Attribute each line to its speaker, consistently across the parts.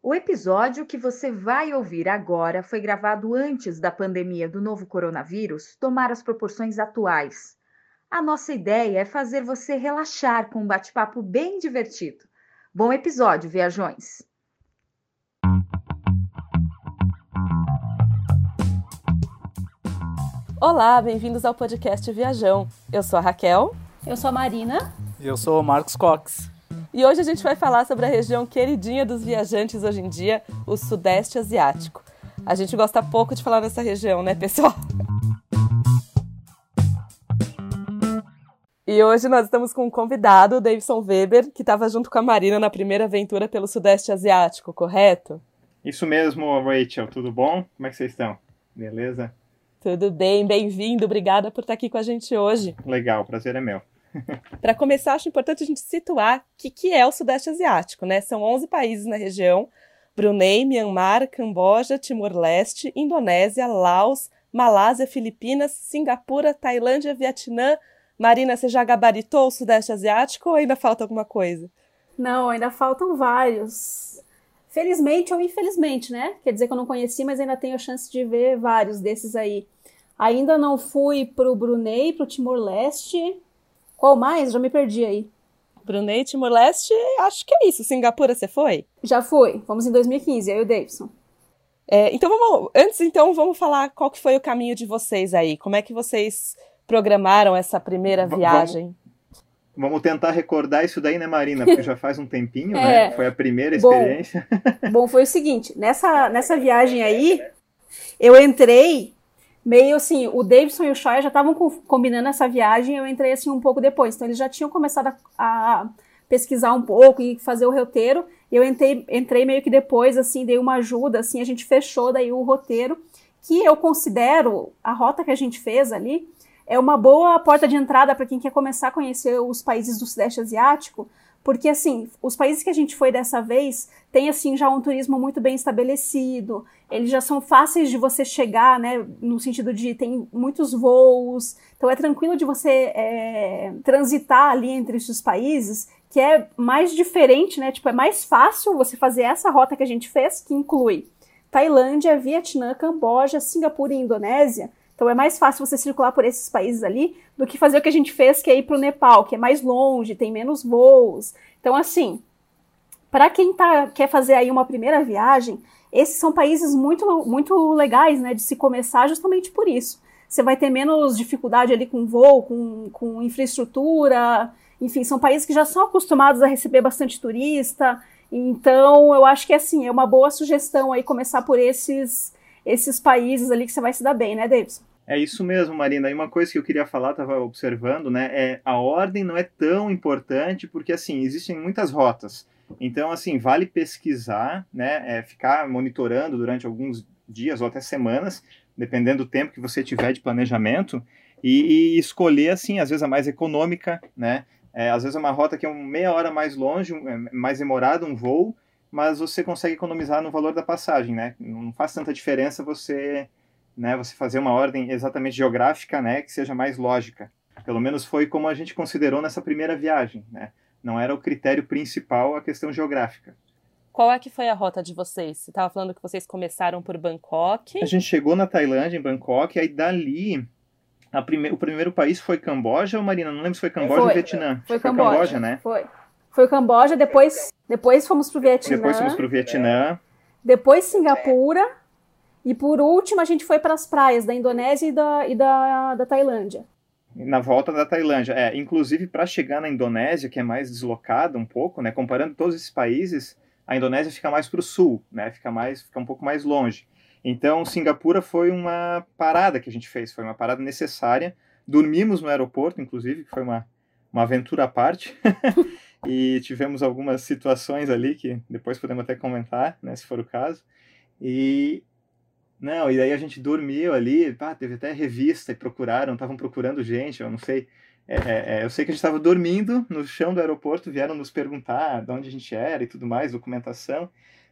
Speaker 1: O episódio que você vai ouvir agora foi gravado antes da pandemia do novo coronavírus tomar as proporções atuais. A nossa ideia é fazer você relaxar com um bate-papo bem divertido. Bom episódio, viajões!
Speaker 2: Olá, bem-vindos ao podcast Viajão. Eu sou a Raquel.
Speaker 3: Eu sou a Marina.
Speaker 4: E eu sou o Marcos Cox.
Speaker 2: E hoje a gente vai falar sobre a região queridinha dos viajantes hoje em dia, o Sudeste Asiático. A gente gosta pouco de falar nessa região, né, pessoal? E hoje nós estamos com um convidado, o Davidson Weber, que estava junto com a Marina na primeira aventura pelo Sudeste Asiático, correto?
Speaker 5: Isso mesmo, Rachel. Tudo bom? Como é que vocês estão? Beleza?
Speaker 2: Tudo bem, bem-vindo. Obrigada por estar aqui com a gente hoje.
Speaker 5: Legal, o prazer é meu.
Speaker 2: Para começar, acho importante a gente situar o que, que é o Sudeste Asiático, né? São 11 países na região: Brunei, Myanmar, Camboja, Timor-Leste, Indonésia, Laos, Malásia, Filipinas, Singapura, Tailândia, Vietnã. Marina, você já gabaritou o Sudeste Asiático ou ainda falta alguma coisa?
Speaker 3: Não, ainda faltam vários. Felizmente ou infelizmente, né? Quer dizer que eu não conheci, mas ainda tenho a chance de ver vários desses aí. Ainda não fui pro Brunei, pro Timor-Leste, qual mais? Já me perdi aí.
Speaker 2: Brunei, Timor-Leste, acho que é isso. Singapura, você foi?
Speaker 3: Já fui. Vamos em 2015, eu e o Davidson.
Speaker 2: É, então vamos. Antes, então, vamos falar qual que foi o caminho de vocês aí. Como é que vocês programaram essa primeira viagem?
Speaker 5: Vamos, vamos tentar recordar isso daí, né, Marina? Porque já faz um tempinho, é, né? Foi a primeira experiência.
Speaker 3: Bom, bom, foi o seguinte: nessa, nessa viagem aí, eu entrei meio assim, o Davidson e o Shoya já estavam combinando essa viagem, eu entrei assim um pouco depois. Então eles já tinham começado a, a pesquisar um pouco e fazer o roteiro. Eu entrei, entrei meio que depois, assim, dei uma ajuda, assim, a gente fechou daí o roteiro, que eu considero a rota que a gente fez ali é uma boa porta de entrada para quem quer começar a conhecer os países do Sudeste Asiático, porque, assim, os países que a gente foi dessa vez têm, assim, já um turismo muito bem estabelecido. Eles já são fáceis de você chegar, né? No sentido de tem muitos voos. Então, é tranquilo de você é, transitar ali entre esses países, que é mais diferente, né? Tipo, é mais fácil você fazer essa rota que a gente fez, que inclui Tailândia, Vietnã, Camboja, Singapura e Indonésia então é mais fácil você circular por esses países ali do que fazer o que a gente fez, que é ir para o Nepal, que é mais longe, tem menos voos. Então, assim, para quem tá, quer fazer aí uma primeira viagem, esses são países muito, muito legais, né, de se começar justamente por isso. Você vai ter menos dificuldade ali com voo, com, com infraestrutura, enfim, são países que já são acostumados a receber bastante turista. Então, eu acho que assim, é uma boa sugestão aí começar por esses esses países ali que você vai se dar bem, né, Davidson?
Speaker 5: É isso mesmo, Marina. E uma coisa que eu queria falar, estava observando, né, é a ordem não é tão importante porque assim existem muitas rotas. Então, assim, vale pesquisar, né, é, ficar monitorando durante alguns dias ou até semanas, dependendo do tempo que você tiver de planejamento, e, e escolher, assim, às vezes a mais econômica, né, é, às vezes é uma rota que é meia hora mais longe, é, mais demorado um voo, mas você consegue economizar no valor da passagem, né? Não faz tanta diferença você, né, você fazer uma ordem exatamente geográfica, né, que seja mais lógica. Pelo menos foi como a gente considerou nessa primeira viagem, né? Não era o critério principal a questão geográfica.
Speaker 2: Qual é que foi a rota de vocês? Você estava falando que vocês começaram por Bangkok.
Speaker 5: A gente chegou na Tailândia, em Bangkok, e aí dali prime... o primeiro país foi Camboja ou Marina? Não lembro se foi Camboja
Speaker 3: foi.
Speaker 5: ou Vietnã.
Speaker 3: Foi, foi Camboja, Camboja, né? Foi. Foi o Camboja, depois, depois fomos pro Vietnã.
Speaker 5: Depois fomos pro Vietnã.
Speaker 3: Depois Singapura. E por último, a gente foi para as praias da Indonésia e da, e da, da Tailândia.
Speaker 5: Na volta da Tailândia. É, inclusive, para chegar na Indonésia, que é mais deslocada um pouco, né? Comparando todos esses países, a Indonésia fica mais para o sul, né? Fica, mais, fica um pouco mais longe. Então, Singapura foi uma parada que a gente fez, foi uma parada necessária. Dormimos no aeroporto, inclusive, que foi uma, uma aventura à parte. e tivemos algumas situações ali que depois podemos até comentar, né, se for o caso. E não, e daí a gente dormiu ali, pá, teve até revista e procuraram, estavam procurando gente, eu não sei. É, é, é eu sei que a gente estava dormindo no chão do aeroporto, vieram nos perguntar de onde a gente era e tudo mais, documentação,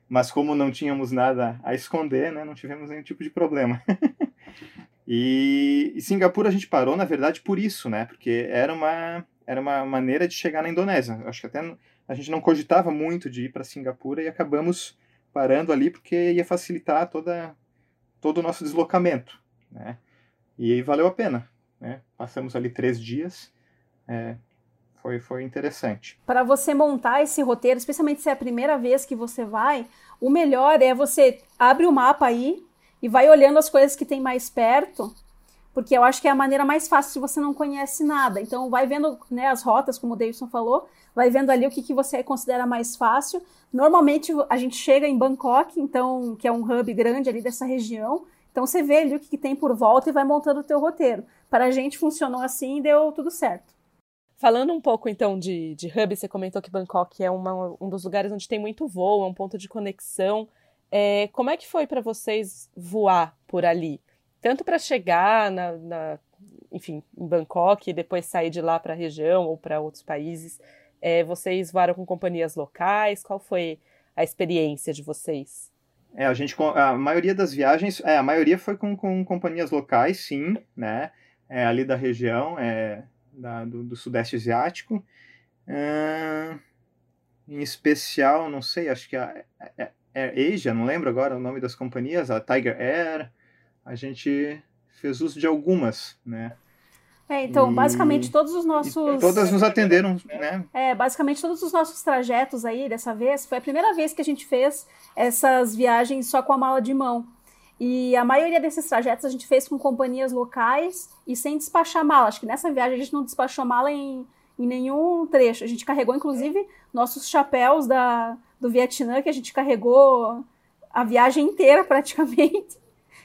Speaker 5: mas como não tínhamos nada a esconder, né, não tivemos nenhum tipo de problema. e, e Singapura a gente parou, na verdade, por isso, né, porque era uma era uma maneira de chegar na Indonésia. Acho que até a gente não cogitava muito de ir para Singapura e acabamos parando ali porque ia facilitar toda, todo o nosso deslocamento, né? E aí valeu a pena, né? Passamos ali três dias, é, foi, foi interessante.
Speaker 3: Para você montar esse roteiro, especialmente se é a primeira vez que você vai, o melhor é você abre o mapa aí e vai olhando as coisas que tem mais perto, porque eu acho que é a maneira mais fácil se você não conhece nada. Então vai vendo né, as rotas, como o Davidson falou, vai vendo ali o que, que você considera mais fácil. Normalmente a gente chega em Bangkok, então que é um hub grande ali dessa região. Então você vê ali o que, que tem por volta e vai montando o teu roteiro. Para a gente funcionou assim e deu tudo certo.
Speaker 2: Falando um pouco então de, de hub, você comentou que Bangkok é uma, um dos lugares onde tem muito voo, é um ponto de conexão. É, como é que foi para vocês voar por ali? Tanto para chegar na, na, enfim, em Bangkok e depois sair de lá para a região ou para outros países. É, vocês voaram com companhias locais? Qual foi a experiência de vocês?
Speaker 5: É, a gente a maioria das viagens, é, a maioria foi com, com companhias locais, sim, né? É, ali da região, é, da, do, do, Sudeste Asiático. Uh, em especial, não sei, acho que a, a, a Asia, não lembro agora o nome das companhias, a Tiger Air, a gente fez uso de algumas, né?
Speaker 3: É, então, e... basicamente todos os nossos.
Speaker 5: Todas nos atenderam, né?
Speaker 3: É, basicamente todos os nossos trajetos aí dessa vez foi a primeira vez que a gente fez essas viagens só com a mala de mão. E a maioria desses trajetos a gente fez com companhias locais e sem despachar mala. Acho que nessa viagem a gente não despachou mala em, em nenhum trecho. A gente carregou, inclusive, nossos chapéus da, do Vietnã, que a gente carregou a viagem inteira praticamente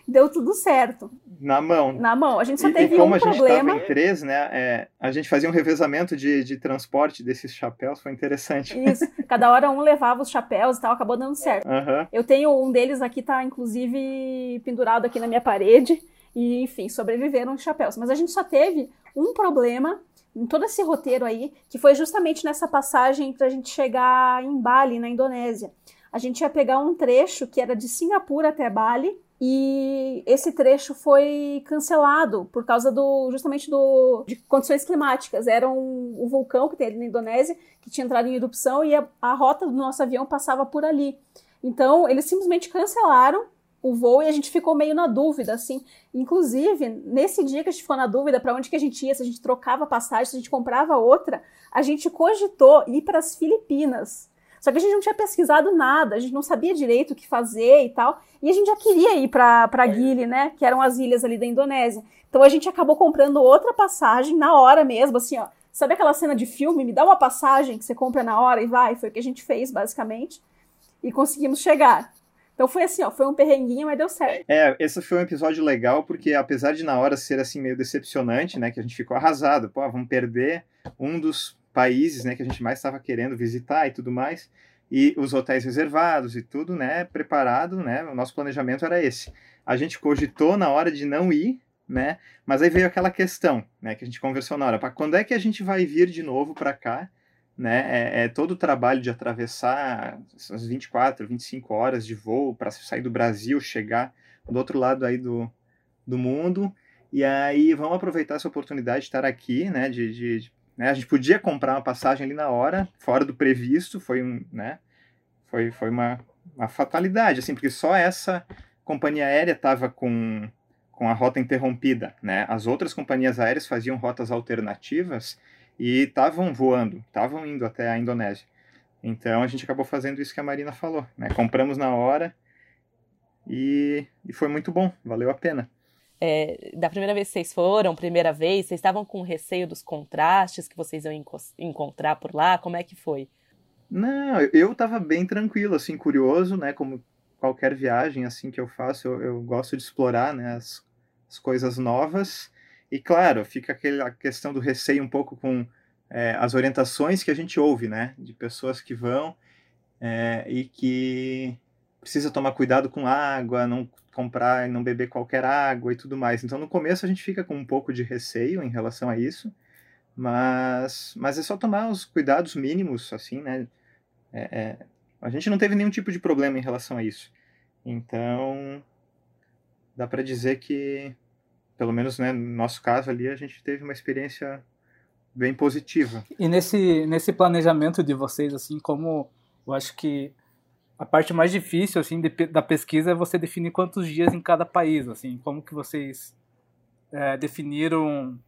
Speaker 3: deu tudo certo.
Speaker 5: Na mão.
Speaker 3: Na mão. A gente só teve e, e como um
Speaker 5: a gente
Speaker 3: problema.
Speaker 5: em três, né? É, a gente fazia um revezamento de, de transporte desses chapéus, foi interessante.
Speaker 3: Isso. Cada hora um levava os chapéus e tal, acabou dando certo.
Speaker 5: Uhum.
Speaker 3: Eu tenho um deles aqui, tá inclusive pendurado aqui na minha parede. E, enfim, sobreviveram os chapéus. Mas a gente só teve um problema em todo esse roteiro aí, que foi justamente nessa passagem para a gente chegar em Bali, na Indonésia. A gente ia pegar um trecho que era de Singapura até Bali, e esse trecho foi cancelado por causa do justamente do, de condições climáticas. Era um, um vulcão que tem ali na Indonésia que tinha entrado em erupção e a, a rota do nosso avião passava por ali. Então eles simplesmente cancelaram o voo e a gente ficou meio na dúvida, assim. Inclusive, nesse dia que a gente ficou na dúvida para onde que a gente ia, se a gente trocava passagem, se a gente comprava outra, a gente cogitou ir para as Filipinas. Só que a gente não tinha pesquisado nada, a gente não sabia direito o que fazer e tal. E a gente já queria ir para é. Gili, né? Que eram as ilhas ali da Indonésia. Então a gente acabou comprando outra passagem na hora mesmo, assim, ó. Sabe aquela cena de filme? Me dá uma passagem que você compra na hora e vai. Foi o que a gente fez, basicamente. E conseguimos chegar. Então foi assim, ó, foi um perrenguinho, mas deu certo.
Speaker 5: É, esse foi um episódio legal, porque apesar de na hora ser assim meio decepcionante, né, que a gente ficou arrasado, pô, vamos perder um dos países, né, que a gente mais estava querendo visitar e tudo mais, e os hotéis reservados e tudo, né, preparado, né, o nosso planejamento era esse. A gente cogitou na hora de não ir, né, mas aí veio aquela questão, né, que a gente conversou na hora, para quando é que a gente vai vir de novo para cá, né, é, é, todo o trabalho de atravessar as 24, 25 horas de voo para sair do Brasil, chegar do outro lado aí do, do mundo, e aí vamos aproveitar essa oportunidade de estar aqui, né, de, de né? A gente podia comprar uma passagem ali na hora, fora do previsto, foi um, né? Foi, foi uma, uma fatalidade, assim, porque só essa companhia aérea estava com, com a rota interrompida, né? As outras companhias aéreas faziam rotas alternativas e estavam voando, estavam indo até a Indonésia. Então a gente acabou fazendo isso que a Marina falou, né? Compramos na hora e, e foi muito bom, valeu a pena
Speaker 2: é, da primeira vez que vocês foram, primeira vez, vocês estavam com receio dos contrastes que vocês iam encontrar por lá? Como é que foi?
Speaker 5: Não, eu estava bem tranquilo, assim, curioso, né? Como qualquer viagem assim que eu faço, eu, eu gosto de explorar, né? As, as, coisas novas. E claro, fica aquela questão do receio um pouco com é, as orientações que a gente ouve, né? De pessoas que vão é, e que precisa tomar cuidado com água, não comprar e não beber qualquer água e tudo mais. Então no começo a gente fica com um pouco de receio em relação a isso, mas, mas é só tomar os cuidados mínimos, assim, né? É, é, a gente não teve nenhum tipo de problema em relação a isso. Então dá para dizer que, pelo menos né, no nosso caso ali, a gente teve uma experiência bem positiva.
Speaker 6: E nesse, nesse planejamento de vocês, assim, como eu acho que
Speaker 4: a parte mais difícil assim de, da pesquisa é você definir quantos dias em cada país, assim, como que vocês é, definiram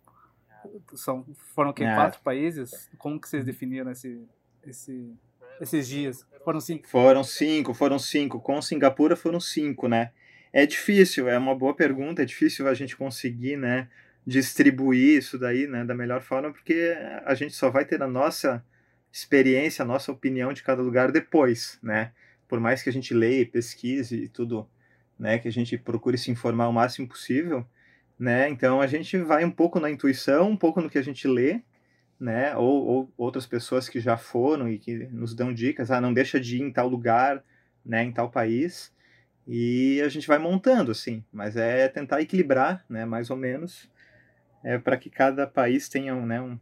Speaker 4: são foram o quê? É. Quatro países? Como que vocês definiram esse, esse, esses dias? Foram cinco?
Speaker 5: Foram cinco, foram cinco. Com Singapura foram cinco, né? É difícil, é uma boa pergunta, é difícil a gente conseguir, né, distribuir isso daí, né, da melhor forma, porque a gente só vai ter a nossa experiência, a nossa opinião de cada lugar depois, né? Por mais que a gente leia, pesquise e tudo, né, que a gente procure se informar o máximo possível, né? Então a gente vai um pouco na intuição, um pouco no que a gente lê, né? Ou, ou, outras pessoas que já foram e que nos dão dicas, ah, não deixa de ir em tal lugar, né? Em tal país e a gente vai montando, assim. Mas é tentar equilibrar, né? Mais ou menos, é para que cada país tenha né, um,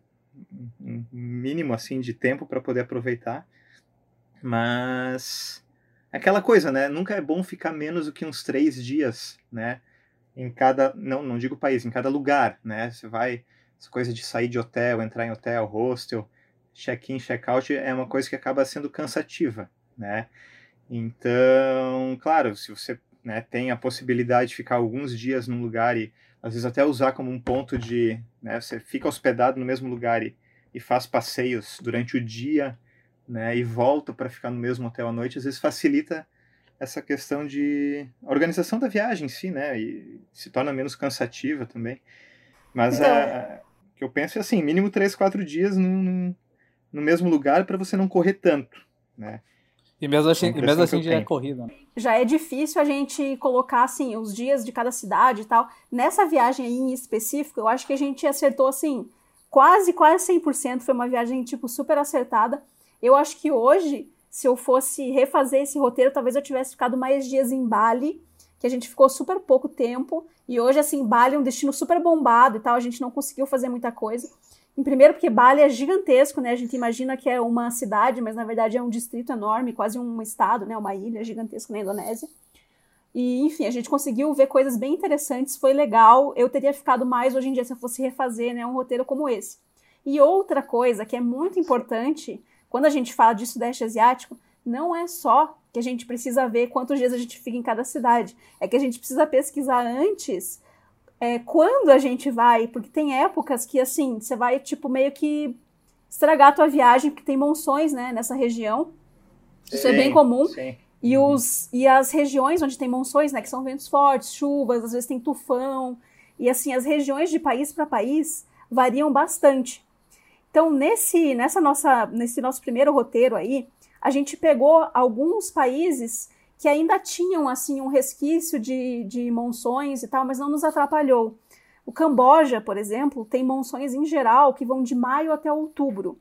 Speaker 5: um mínimo assim de tempo para poder aproveitar. Mas aquela coisa, né? Nunca é bom ficar menos do que uns três dias, né? em cada, não, não digo país, em cada lugar, né? Você vai, essa coisa de sair de hotel, entrar em hotel, hostel, check-in, check-out é uma coisa que acaba sendo cansativa, né? Então, claro, se você né, tem a possibilidade de ficar alguns dias num lugar e às vezes até usar como um ponto de, né, você fica hospedado no mesmo lugar e, e faz passeios durante o dia, né, e volta para ficar no mesmo hotel à noite, às vezes facilita essa questão de organização da viagem em si, né? E se torna menos cansativa também. Mas então... É, o que eu penso é assim, mínimo três, quatro dias no, no mesmo lugar para você não correr tanto, né?
Speaker 4: E mesmo assim, e mesmo assim já é corrida. Né?
Speaker 3: Já é difícil a gente colocar assim os dias de cada cidade e tal. Nessa viagem aí em específico, eu acho que a gente acertou assim, quase quase 100%, foi uma viagem tipo super acertada. Eu acho que hoje se eu fosse refazer esse roteiro, talvez eu tivesse ficado mais dias em Bali, que a gente ficou super pouco tempo, e hoje, assim, Bali é um destino super bombado e tal, a gente não conseguiu fazer muita coisa. Em primeiro, porque Bali é gigantesco, né? A gente imagina que é uma cidade, mas na verdade é um distrito enorme, quase um estado, né? Uma ilha gigantesca na Indonésia. E, enfim, a gente conseguiu ver coisas bem interessantes, foi legal. Eu teria ficado mais hoje em dia se eu fosse refazer né, um roteiro como esse. E outra coisa que é muito importante quando a gente fala de Sudeste Asiático, não é só que a gente precisa ver quantos dias a gente fica em cada cidade, é que a gente precisa pesquisar antes é, quando a gente vai, porque tem épocas que, assim, você vai, tipo, meio que estragar a tua viagem, porque tem monções, né, nessa região. Isso sim, é bem comum. Sim. E, uhum. os, e as regiões onde tem monções, né, que são ventos fortes, chuvas, às vezes tem tufão, e assim, as regiões de país para país variam bastante. Então, nesse, nessa nossa, nesse nosso primeiro roteiro aí, a gente pegou alguns países que ainda tinham assim um resquício de, de monções e tal, mas não nos atrapalhou. O Camboja, por exemplo, tem monções em geral que vão de maio até outubro.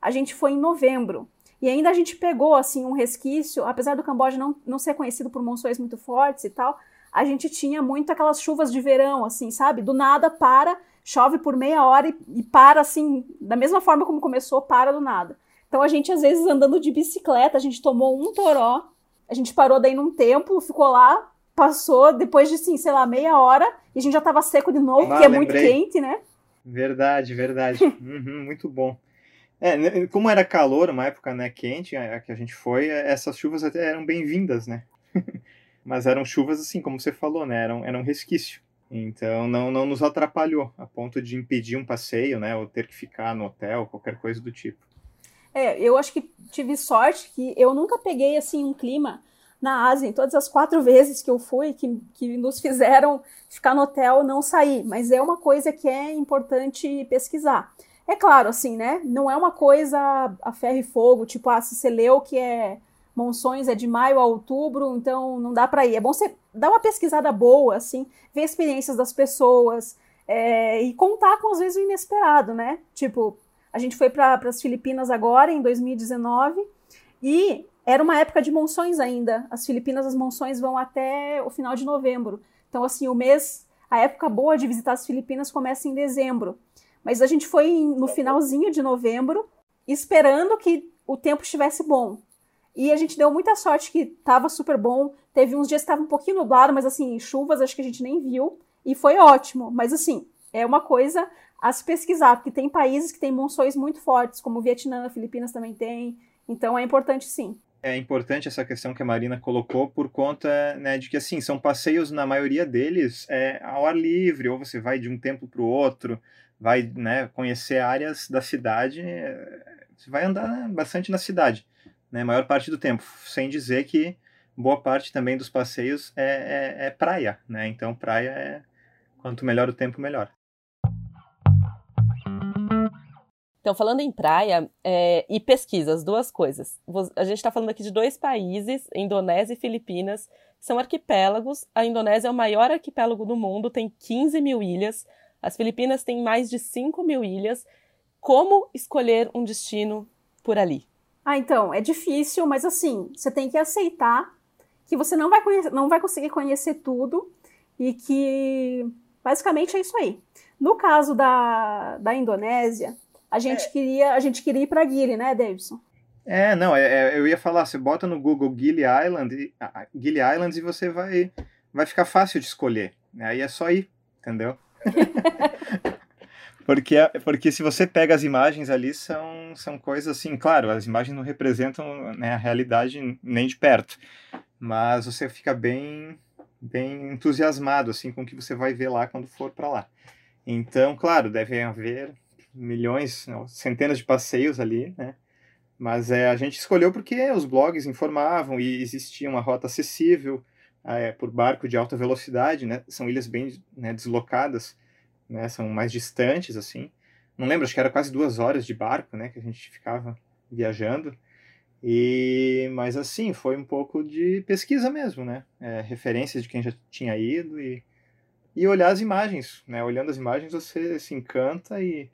Speaker 3: A gente foi em novembro. E ainda a gente pegou assim um resquício, apesar do Camboja não, não ser conhecido por monções muito fortes e tal, a gente tinha muito aquelas chuvas de verão, assim, sabe? Do nada para, chove por meia hora e, e, para assim, da mesma forma como começou, para do nada. Então a gente, às vezes, andando de bicicleta, a gente tomou um toró, a gente parou daí num tempo, ficou lá, passou, depois de, assim, sei lá, meia hora, e a gente já tava seco de novo, ah, porque é muito quente, né?
Speaker 5: Verdade, verdade. uhum, muito bom. É, né, como era calor, uma época né, quente, a, que a gente foi, essas chuvas até eram bem-vindas, né? Mas eram chuvas assim, como você falou, né? Eram, eram resquício. Então não, não nos atrapalhou a ponto de impedir um passeio, né? Ou ter que ficar no hotel, qualquer coisa do tipo.
Speaker 3: É, eu acho que tive sorte que eu nunca peguei assim um clima na Ásia, em todas as quatro vezes que eu fui, que, que nos fizeram ficar no hotel não sair. Mas é uma coisa que é importante pesquisar. É claro, assim, né? Não é uma coisa a ferro e fogo, tipo, ah, se você leu que é Monções é de maio a outubro, então não dá para ir. É bom você dar uma pesquisada boa, assim, ver experiências das pessoas é, e contar com, às vezes, o inesperado, né? Tipo, a gente foi para as Filipinas agora, em 2019, e era uma época de monções ainda. As Filipinas, as monções vão até o final de novembro. Então, assim, o mês, a época boa de visitar as Filipinas começa em dezembro. Mas a gente foi no finalzinho de novembro, esperando que o tempo estivesse bom. E a gente deu muita sorte que tava super bom. Teve uns dias que tava um pouquinho nublado, mas assim, chuvas acho que a gente nem viu. E foi ótimo. Mas assim, é uma coisa a se pesquisar, porque tem países que têm monções muito fortes, como o Vietnã, Filipinas também tem. Então é importante sim.
Speaker 5: É importante essa questão que a Marina colocou por conta né, de que assim são passeios na maioria deles é, ao ar livre ou você vai de um tempo para o outro, vai né, conhecer áreas da cidade, é, você vai andar né, bastante na cidade, né, maior parte do tempo, sem dizer que boa parte também dos passeios é, é, é praia, né? Então praia é quanto melhor o tempo melhor.
Speaker 2: Então, falando em praia é, e pesquisas, duas coisas. A gente está falando aqui de dois países, Indonésia e Filipinas, são arquipélagos. A Indonésia é o maior arquipélago do mundo, tem 15 mil ilhas. As Filipinas têm mais de 5 mil ilhas. Como escolher um destino por ali?
Speaker 3: Ah, então, é difícil, mas assim, você tem que aceitar que você não vai, conhecer, não vai conseguir conhecer tudo e que basicamente é isso aí. No caso da, da Indonésia, a gente, é. queria, a gente queria ir para Gili, né, Davidson?
Speaker 5: É, não, é, é, eu ia falar, você bota no Google Gili Island, Gili Islands e você vai, vai ficar fácil de escolher. Aí é só ir, entendeu? porque, porque se você pega as imagens ali, são, são coisas assim, claro, as imagens não representam né, a realidade nem de perto, mas você fica bem, bem entusiasmado assim com o que você vai ver lá quando for para lá. Então, claro, devem haver milhões, não, centenas de passeios ali, né? Mas é, a gente escolheu porque os blogs informavam e existia uma rota acessível é, por barco de alta velocidade, né? São ilhas bem né, deslocadas, né? São mais distantes, assim. Não lembro, acho que era quase duas horas de barco, né? Que a gente ficava viajando. E, mas assim, foi um pouco de pesquisa mesmo, né? É, referências de quem já tinha ido e, e olhar as imagens, né? Olhando as imagens você se encanta e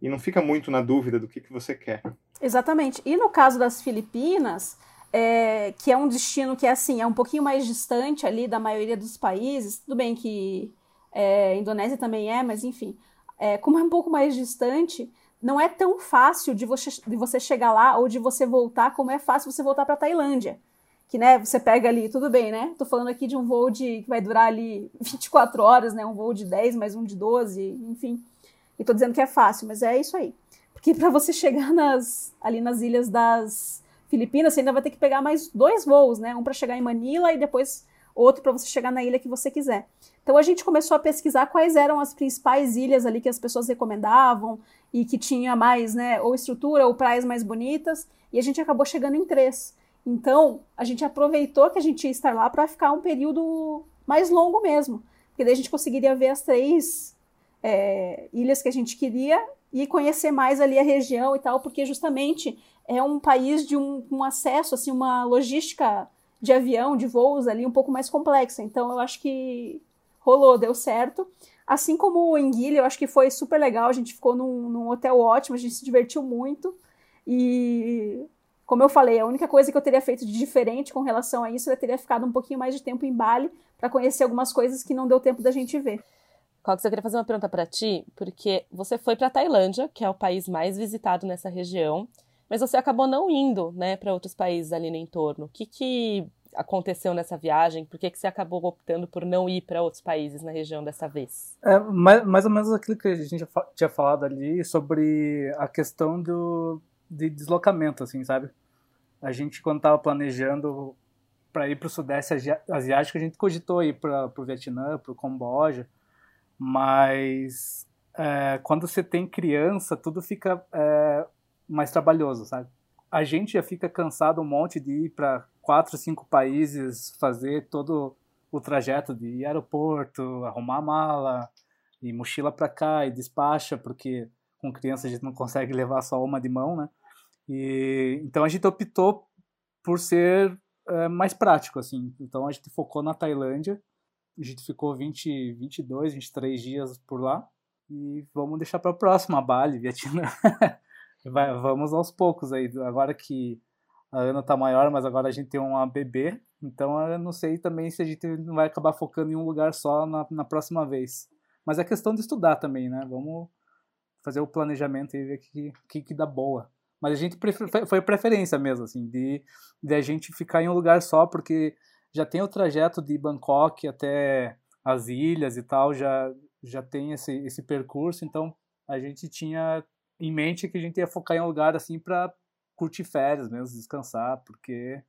Speaker 5: e não fica muito na dúvida do que, que você quer.
Speaker 3: Exatamente. E no caso das Filipinas, é, que é um destino que é assim, é um pouquinho mais distante ali da maioria dos países, tudo bem que é, Indonésia também é, mas enfim, é, como é um pouco mais distante, não é tão fácil de você, de você chegar lá ou de você voltar como é fácil você voltar para Tailândia. Que, né, você pega ali, tudo bem, né? Tô falando aqui de um voo de, que vai durar ali 24 horas, né? Um voo de 10 mais um de 12, enfim. E tô dizendo que é fácil, mas é isso aí. Porque para você chegar nas, ali nas ilhas das Filipinas, você ainda vai ter que pegar mais dois voos, né? Um para chegar em Manila e depois outro para você chegar na ilha que você quiser. Então a gente começou a pesquisar quais eram as principais ilhas ali que as pessoas recomendavam e que tinha mais, né, ou estrutura ou praias mais bonitas, e a gente acabou chegando em três. Então, a gente aproveitou que a gente ia estar lá para ficar um período mais longo mesmo, porque daí a gente conseguiria ver as três é, ilhas que a gente queria e conhecer mais ali a região e tal, porque justamente é um país de um, um acesso, assim, uma logística de avião, de voos ali um pouco mais complexa. Então eu acho que rolou, deu certo. Assim como em Guilha, eu acho que foi super legal. A gente ficou num, num, hotel ótimo, a gente se divertiu muito. E, como eu falei, a única coisa que eu teria feito de diferente com relação a isso, eu teria ficado um pouquinho mais de tempo em Bali para conhecer algumas coisas que não deu tempo da gente ver.
Speaker 2: Cox, eu queria fazer uma pergunta para ti, porque você foi para Tailândia, que é o país mais visitado nessa região, mas você acabou não indo, né, para outros países ali no entorno. O que que aconteceu nessa viagem? Por que, que você acabou optando por não ir para outros países na região dessa vez?
Speaker 4: É mais, mais ou menos aquilo que a gente tinha falado ali sobre a questão do, de deslocamento, assim, sabe? A gente, quando estava planejando para ir para o Sudeste Asiático, a gente cogitou ir para o Vietnã, para o Camboja, mas é, quando você tem criança, tudo fica é, mais trabalhoso, sabe? A gente já fica cansado um monte de ir para quatro, cinco países, fazer todo o trajeto de aeroporto, arrumar mala, e mochila para cá e despacha, porque com criança a gente não consegue levar só uma de mão, né? E, então a gente optou por ser é, mais prático, assim. Então a gente focou na Tailândia, a gente ficou 20, 22, 23 dias por lá. E vamos deixar para a próxima, Bali, Vietnã. Vai, vamos aos poucos aí. Agora que a Ana tá maior, mas agora a gente tem uma bebê. Então eu não sei também se a gente não vai acabar focando em um lugar só na, na próxima vez. Mas é questão de estudar também, né? Vamos fazer o planejamento e ver o que, que, que dá boa. Mas a gente prefer, foi preferência mesmo, assim, de, de a gente ficar em um lugar só, porque já tem o trajeto de Bangkok até as ilhas e tal, já, já tem esse, esse percurso, então a gente tinha em mente que a gente ia focar em um lugar assim para curtir férias mesmo, descansar, porque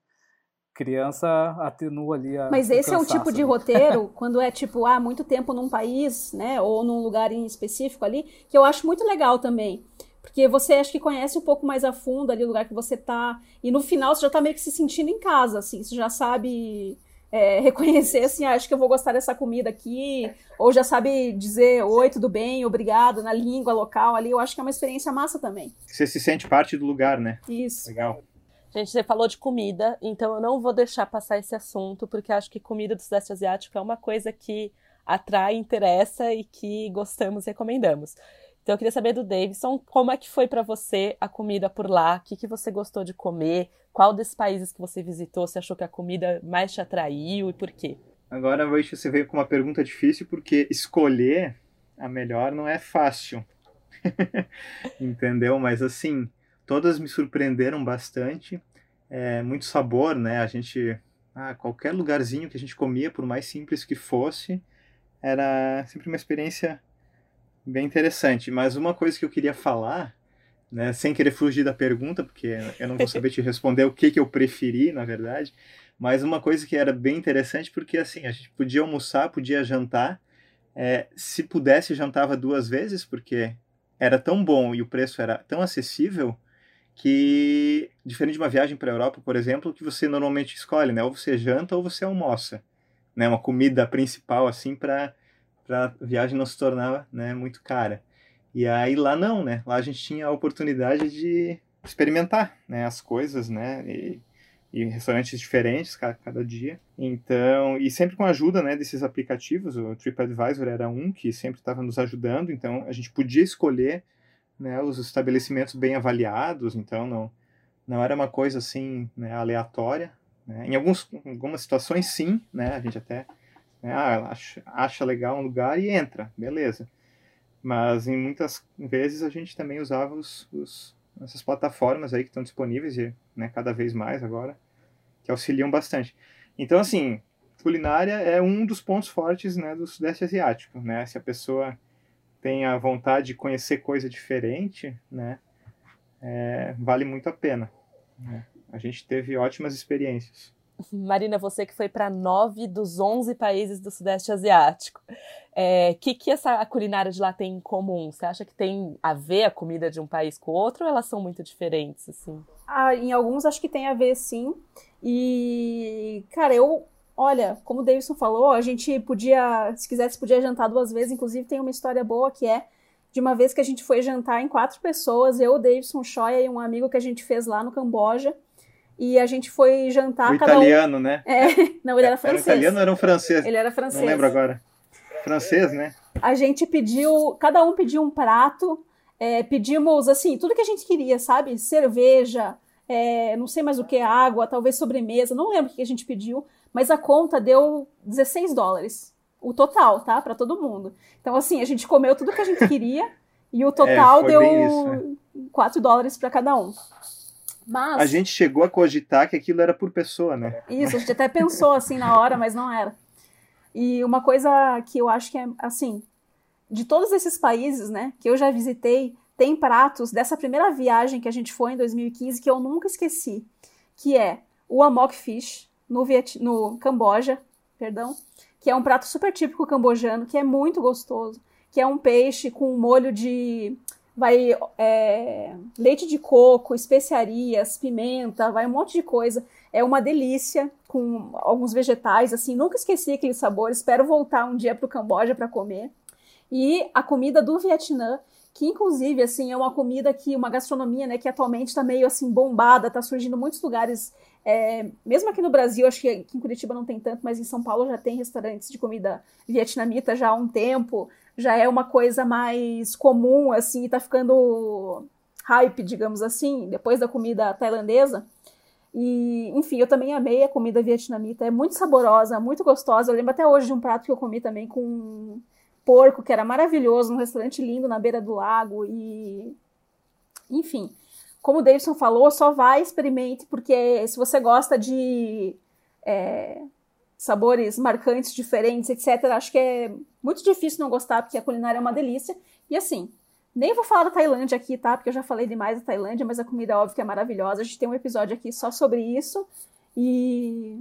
Speaker 4: criança atenua ali a
Speaker 3: Mas esse é o tipo de né? roteiro, quando é tipo, ah, muito tempo num país, né, ou num lugar em específico ali, que eu acho muito legal também. Porque você acha que conhece um pouco mais a fundo ali o lugar que você tá, e no final você já tá meio que se sentindo em casa, assim, você já sabe é, reconhecer assim, ah, acho que eu vou gostar dessa comida aqui, ou já sabe dizer oi, tudo bem, obrigado, na língua local ali, eu acho que é uma experiência massa também.
Speaker 5: Você se sente parte do lugar, né?
Speaker 3: Isso.
Speaker 5: Legal.
Speaker 2: Gente, você falou de comida, então eu não vou deixar passar esse assunto, porque acho que comida do Sudeste Asiático é uma coisa que atrai, interessa e que gostamos e recomendamos. Então eu queria saber do Davidson, como é que foi para você a comida por lá? O que, que você gostou de comer? Qual desses países que você visitou você achou que a comida mais te atraiu e por quê?
Speaker 5: Agora, Voice, você veio com uma pergunta difícil, porque escolher a melhor não é fácil. Entendeu? Mas assim, todas me surpreenderam bastante. É, muito sabor, né? A gente. Ah, qualquer lugarzinho que a gente comia, por mais simples que fosse, era sempre uma experiência bem interessante. Mas uma coisa que eu queria falar, né, sem querer fugir da pergunta, porque eu não vou saber te responder o que, que eu preferi, na verdade, mas uma coisa que era bem interessante, porque assim, a gente podia almoçar, podia jantar, é, se pudesse, jantava duas vezes, porque era tão bom e o preço era tão acessível que, diferente de uma viagem para a Europa, por exemplo, que você normalmente escolhe, né? Ou você janta ou você almoça, né? Uma comida principal, assim, para a viagem não se tornar né, muito cara. E aí lá não, né? Lá a gente tinha a oportunidade de experimentar né, as coisas, né? E, e restaurantes diferentes cada, cada, dia. Então, e sempre com a ajuda né, desses aplicativos, o TripAdvisor era um que sempre estava nos ajudando, então a gente podia escolher né, os estabelecimentos bem avaliados, então não, não era uma coisa assim né, aleatória. Né? Em alguns, algumas situações, sim, né, a gente até né, ah, acha, acha legal um lugar e entra, beleza. Mas em muitas vezes a gente também usava os, os essas plataformas aí que estão disponíveis e né, cada vez mais agora, que auxiliam bastante. Então, assim, culinária é um dos pontos fortes né, do Sudeste Asiático. Né? Se a pessoa tem a vontade de conhecer coisa diferente, né, é, vale muito a pena. Né? A gente teve ótimas experiências.
Speaker 2: Marina, você que foi para nove dos onze países do Sudeste Asiático, o é, que, que essa culinária de lá tem em comum? Você acha que tem a ver a comida de um país com o outro ou elas são muito diferentes? Assim?
Speaker 3: Ah, em alguns acho que tem a ver, sim. E, cara, eu Olha, como o Davidson falou, a gente podia, se quisesse, podia jantar duas vezes. Inclusive, tem uma história boa que é de uma vez que a gente foi jantar em quatro pessoas, eu, o Davidson Shoya e um amigo que a gente fez lá no Camboja. E a gente foi jantar.
Speaker 5: O italiano, um...
Speaker 3: né? É, não, ele era francês.
Speaker 5: Era italiano ou era um francês?
Speaker 3: Ele era francês.
Speaker 5: Não lembro agora. Francês, né?
Speaker 3: A gente pediu, cada um pediu um prato, é, pedimos, assim, tudo que a gente queria, sabe? Cerveja, é, não sei mais o que, água, talvez sobremesa, não lembro o que a gente pediu mas a conta deu 16 dólares. O total, tá? Para todo mundo. Então, assim, a gente comeu tudo que a gente queria e o total é, deu isso, 4 dólares para cada um. Mas...
Speaker 5: A gente chegou a cogitar que aquilo era por pessoa, né?
Speaker 3: Isso, a gente até pensou assim na hora, mas não era. E uma coisa que eu acho que é assim, de todos esses países, né, que eu já visitei, tem pratos dessa primeira viagem que a gente foi em 2015 que eu nunca esqueci, que é o amok fish, no, Viet... no Camboja, perdão, que é um prato super típico cambojano, que é muito gostoso, que é um peixe com um molho de vai é, leite de coco, especiarias, pimenta, vai um monte de coisa. É uma delícia com alguns vegetais, assim, nunca esqueci aquele sabor. Espero voltar um dia para o Camboja para comer. E a comida do Vietnã, que inclusive assim é uma comida que uma gastronomia, né, que atualmente está meio assim bombada, está surgindo muitos lugares é, mesmo aqui no Brasil, acho que em Curitiba não tem tanto, mas em São Paulo já tem restaurantes de comida vietnamita já há um tempo. Já é uma coisa mais comum, assim, e tá ficando hype, digamos assim, depois da comida tailandesa. E, enfim, eu também amei a comida vietnamita. É muito saborosa, muito gostosa. Eu lembro até hoje de um prato que eu comi também com porco, que era maravilhoso, num restaurante lindo na beira do lago. E, enfim, como o Davidson falou, só vai, experimente, porque se você gosta de é, sabores marcantes, diferentes, etc., acho que é muito difícil não gostar, porque a culinária é uma delícia. E assim, Nem vou falar da Tailândia aqui, tá? Porque eu já falei demais da Tailândia, mas a comida, óbvio, que é maravilhosa. A gente tem um episódio aqui só sobre isso. E,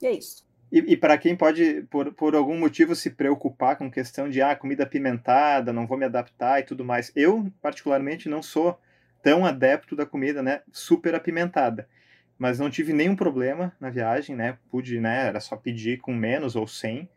Speaker 3: e é isso.
Speaker 5: E, e para quem pode, por, por algum motivo, se preocupar com questão de ah, comida apimentada, não vou me adaptar e tudo mais. Eu, particularmente, não sou tão adepto da comida, né, super apimentada. Mas não tive nenhum problema na viagem, né? Pude, né? Era só pedir com menos ou sem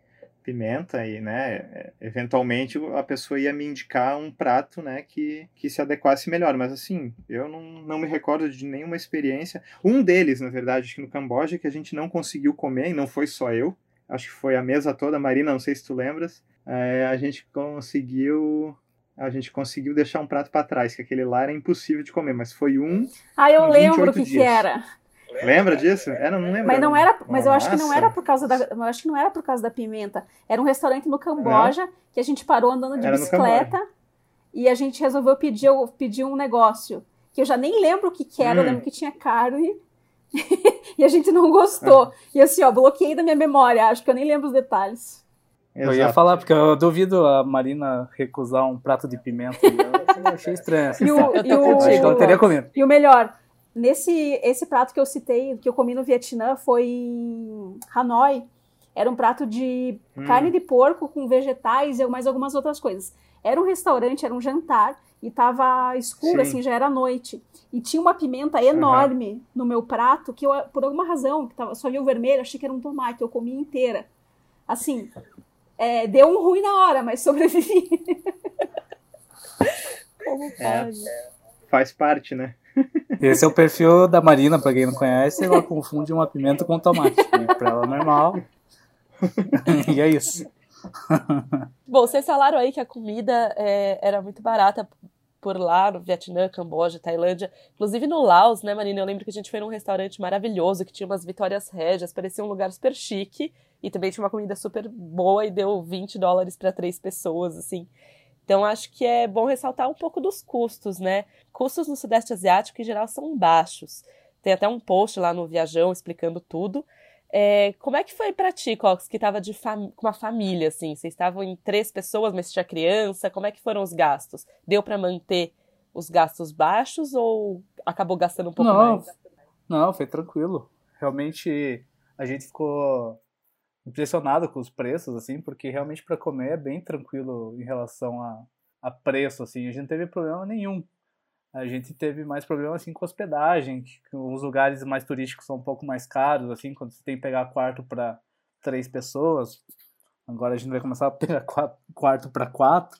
Speaker 5: pimenta e, né, eventualmente a pessoa ia me indicar um prato, né, que, que se adequasse melhor. Mas assim, eu não, não me recordo de nenhuma experiência. Um deles, na verdade, que no Camboja, que a gente não conseguiu comer, e não foi só eu, acho que foi a mesa toda, Marina, não sei se tu lembras, é, a gente conseguiu a gente conseguiu deixar um prato para trás, que aquele lá era impossível de comer, mas foi um.
Speaker 3: Ah, eu lembro o que, que era.
Speaker 5: Lembra disso? Era, não lembro.
Speaker 3: Mas não era, mas eu acho que não era por causa da, eu acho que não era por causa da pimenta. Era um restaurante no Camboja não. que a gente parou andando de era bicicleta e a gente resolveu pedir, pedir um negócio que eu já nem lembro o que, que era, hum. eu lembro que tinha carne e a gente não gostou. Ah. E assim, ó, bloqueei da minha memória, acho que eu nem lembro os detalhes.
Speaker 4: Exato. Eu ia falar, porque eu duvido a Marina recusar um prato de pimenta. Eu achei estranho.
Speaker 3: E o, eu. Acho que ela teria comido. E o melhor, Nesse esse prato que eu citei, que eu comi no Vietnã, foi em Hanoi. Era um prato de hum. carne de porco com vegetais e mais algumas outras coisas. Era um restaurante, era um jantar e tava escuro, Sim. assim, já era noite. E tinha uma pimenta enorme uhum. no meu prato que eu, por alguma razão, que tava, só vi o vermelho, achei que era um tomate, eu comi inteira. Assim, é, deu um ruim na hora, mas sobrevivi.
Speaker 5: Como é, pode? É, faz parte, né?
Speaker 4: Esse é o perfil da Marina, pra quem não conhece, ela confunde uma pimenta com tomate. Pra ela é normal. e é isso.
Speaker 2: Bom, vocês falaram aí que a comida é, era muito barata por lá, no Vietnã, Camboja, Tailândia. Inclusive no Laos, né, Marina? Eu lembro que a gente foi num restaurante maravilhoso que tinha umas vitórias régias, parecia um lugar super chique e também tinha uma comida super boa e deu 20 dólares para três pessoas, assim. Então, acho que é bom ressaltar um pouco dos custos, né? Custos no Sudeste Asiático, em geral, são baixos. Tem até um post lá no Viajão explicando tudo. É, como é que foi para ti, Cox, que estava com uma família, assim? Vocês estavam em três pessoas, mas tinha criança. Como é que foram os gastos? Deu para manter os gastos baixos ou acabou gastando um pouco
Speaker 4: não,
Speaker 2: mais?
Speaker 4: Não, foi tranquilo. Realmente, a gente ficou impressionado com os preços, assim, porque realmente para comer é bem tranquilo em relação a, a preço, assim. A gente não teve problema nenhum. A gente teve mais problema, assim, com hospedagem, que os lugares mais turísticos são um pouco mais caros, assim, quando você tem que pegar quarto para três pessoas. Agora a gente vai começar a pegar quatro, quarto para quatro.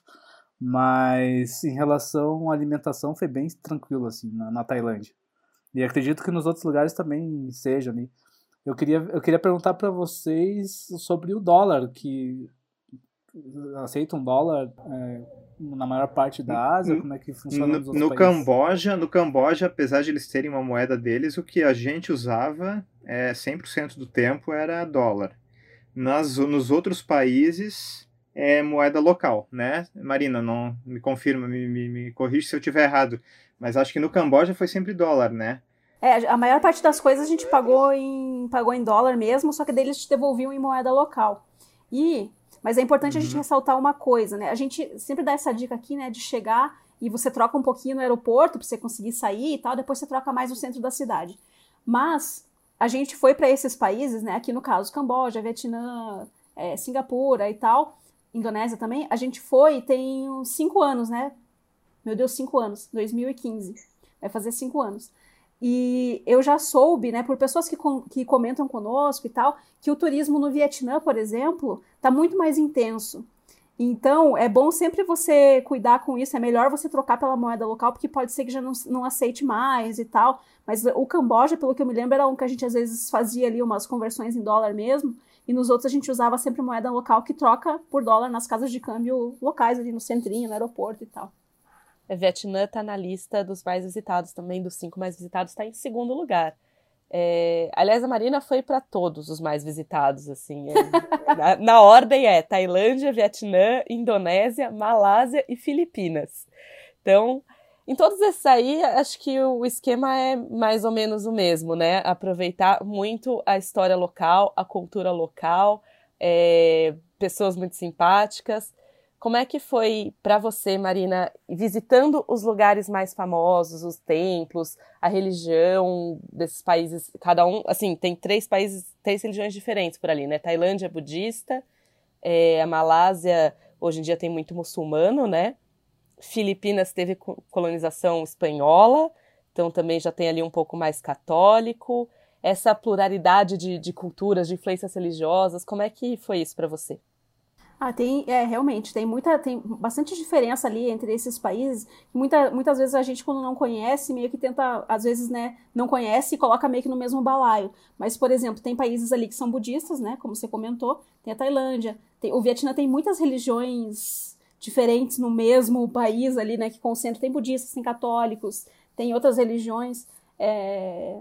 Speaker 4: Mas em relação à alimentação foi bem tranquilo, assim, na, na Tailândia. E acredito que nos outros lugares também seja. Né? Eu queria, eu queria perguntar para vocês sobre o dólar, que aceitam dólar é, na maior parte da Ásia? Como é que funciona
Speaker 5: no, no Camboja, no Camboja, apesar de eles terem uma moeda deles, o que a gente usava é 100% do tempo era dólar. Nas, nos outros países é moeda local, né? Marina, não me confirma, me, me, me corrige se eu estiver errado, mas acho que no Camboja foi sempre dólar, né?
Speaker 3: É, a maior parte das coisas a gente pagou em, pagou em dólar mesmo, só que daí eles te devolviam em moeda local. E, mas é importante uhum. a gente uhum. ressaltar uma coisa, né? A gente sempre dá essa dica aqui, né, de chegar e você troca um pouquinho no aeroporto para você conseguir sair e tal, depois você troca mais no centro da cidade. Mas a gente foi para esses países, né? Aqui no caso, Camboja, Vietnã, é, Singapura e tal, Indonésia também. A gente foi tem uns cinco anos, né? Meu Deus, cinco anos, 2015. Vai fazer cinco anos. E eu já soube, né, por pessoas que, com, que comentam conosco e tal, que o turismo no Vietnã, por exemplo, está muito mais intenso. Então, é bom sempre você cuidar com isso. É melhor você trocar pela moeda local, porque pode ser que já não, não aceite mais e tal. Mas o Camboja, pelo que eu me lembro, era um que a gente às vezes fazia ali umas conversões em dólar mesmo. E nos outros a gente usava sempre moeda local que troca por dólar nas casas de câmbio locais, ali no centrinho, no aeroporto e tal.
Speaker 2: Vietnã está na lista dos mais visitados também, dos cinco mais visitados, está em segundo lugar. É, aliás, a Marina foi para todos os mais visitados, assim. É, na, na, ordem é Tailândia, Vietnã, Indonésia, Malásia e Filipinas. Então, em todos esses aí, acho que o esquema é mais ou menos o mesmo, né? Aproveitar muito a história local, a cultura local, é, pessoas muito simpáticas Como é que foi para você, Marina, visitando os lugares mais famosos, os templos, a religião desses países, cada um, assim, tem três países, três religiões diferentes por ali, né? Tailândia é budista, é, a Malásia hoje em dia tem muito muçulmano, né? Filipinas teve colonização espanhola, então também já tem ali um pouco mais católico. Essa pluralidade de, de culturas, de influências religiosas, como é que foi isso para você?
Speaker 3: Ah, tem, é, realmente, tem muita, tem bastante diferença ali entre esses países. Muita, muitas vezes a gente, quando não conhece, meio que tenta, às vezes, né, não conhece e coloca meio que no mesmo balaio. Mas, por exemplo, tem países ali que são budistas, né, como você comentou, tem a Tailândia, tem, o Vietnã tem muitas religiões diferentes no mesmo país ali, né, que concentra, tem budistas, tem católicos, tem outras religiões. É...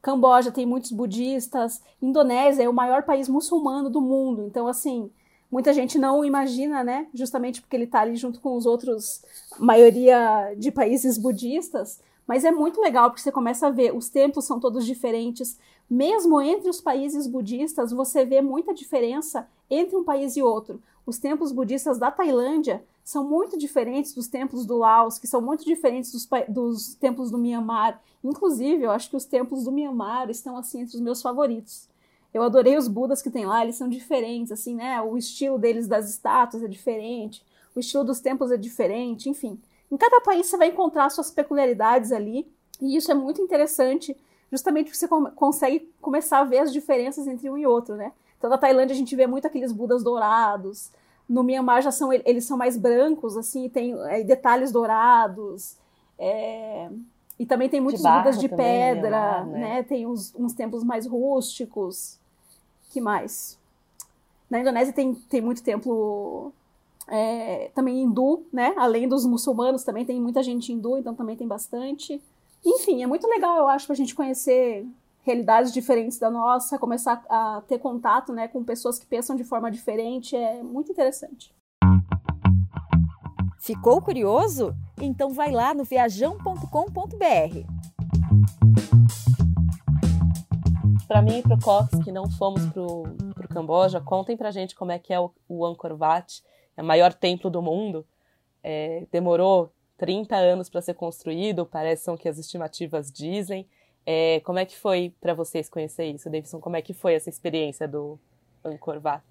Speaker 3: Camboja tem muitos budistas, Indonésia é o maior país muçulmano do mundo, então, assim muita gente não imagina, né? Justamente porque ele está ali junto com os outros, maioria de países budistas. Mas é muito legal porque você começa a ver, os templos são todos diferentes. Mesmo entre os países budistas, você vê muita diferença entre um país e outro. Os templos budistas da Tailândia são muito diferentes dos templos do Laos, que são muito diferentes dos, dos templos do Myanmar. Inclusive, eu acho que os templos do Myanmar estão assim entre os meus favoritos. Eu adorei os Budas que tem lá, eles são diferentes, assim, né? O estilo deles das estátuas é diferente, o estilo dos templos é diferente, enfim. Em cada país você vai encontrar suas peculiaridades ali, e isso é muito interessante, justamente porque você consegue começar a ver as diferenças entre um e outro, né? Então, na Tailândia a gente vê muito aqueles Budas dourados, no Myanmar já são, eles são mais brancos, assim, tem é, detalhes dourados, é... E também tem muitos Budas de pedra, né? né? Tem uns, uns templos mais rústicos que mais? Na Indonésia tem, tem muito templo é, também hindu, né? Além dos muçulmanos, também tem muita gente hindu, então também tem bastante. Enfim, é muito legal, eu acho, para a gente conhecer realidades diferentes da nossa, começar a ter contato né, com pessoas que pensam de forma diferente, é muito interessante.
Speaker 1: Ficou curioso? Então vai lá no viajão.com.br.
Speaker 2: Para mim e para o Cox, que não fomos para o Camboja, contem para gente como é que é o, o Angkor Wat, é o maior templo do mundo. É, demorou 30 anos para ser construído, parecem que as estimativas dizem. É, como é que foi para vocês conhecer isso, Davidson? Como é que foi essa experiência do Angkor Wat?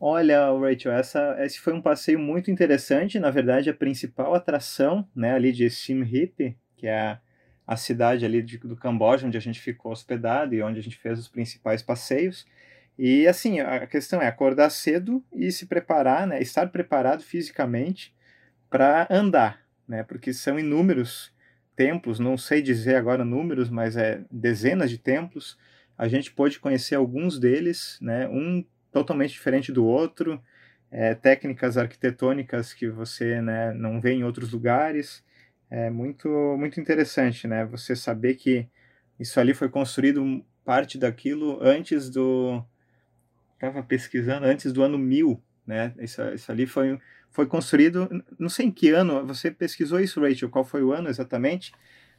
Speaker 5: Olha, Rachel, essa, esse foi um passeio muito interessante. Na verdade, a principal atração né, ali de Siem Reap, que é a a cidade ali de, do Camboja, onde a gente ficou hospedado e onde a gente fez os principais passeios. E assim, a questão é acordar cedo e se preparar, né, estar preparado fisicamente para andar, né, porque são inúmeros templos, não sei dizer agora números, mas é dezenas de templos. A gente pôde conhecer alguns deles, né, um totalmente diferente do outro, é, técnicas arquitetônicas que você né, não vê em outros lugares é muito, muito interessante, né? Você saber que isso ali foi construído parte daquilo antes do estava pesquisando antes do ano 1000, né? Isso, isso ali foi foi construído, não sei em que ano, você pesquisou isso, Rachel, qual foi o ano exatamente?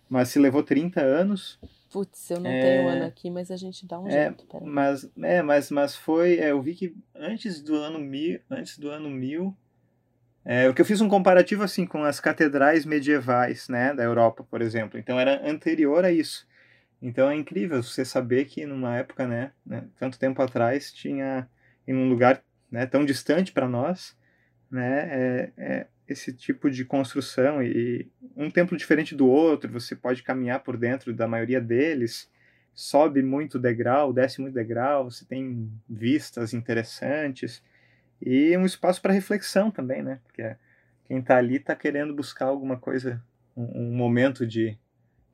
Speaker 5: Mas se levou 30 anos.
Speaker 2: Putz, eu não é, tenho o ano aqui, mas a gente dá um
Speaker 5: é,
Speaker 2: jeito.
Speaker 5: Pera. Mas, é, mas, mas foi, é, eu vi que antes do ano 1000, antes do ano 1000, é, o que eu fiz um comparativo assim com as catedrais medievais, né, da Europa, por exemplo. Então era anterior a isso. Então é incrível você saber que numa época, né, né tanto tempo atrás, tinha em um lugar né, tão distante para nós, né, é, é esse tipo de construção e um templo diferente do outro. Você pode caminhar por dentro da maioria deles, sobe muito degrau, desce muito degrau. Você tem vistas interessantes. E um espaço para reflexão também, né? Porque quem está ali está querendo buscar alguma coisa, um, um, momento de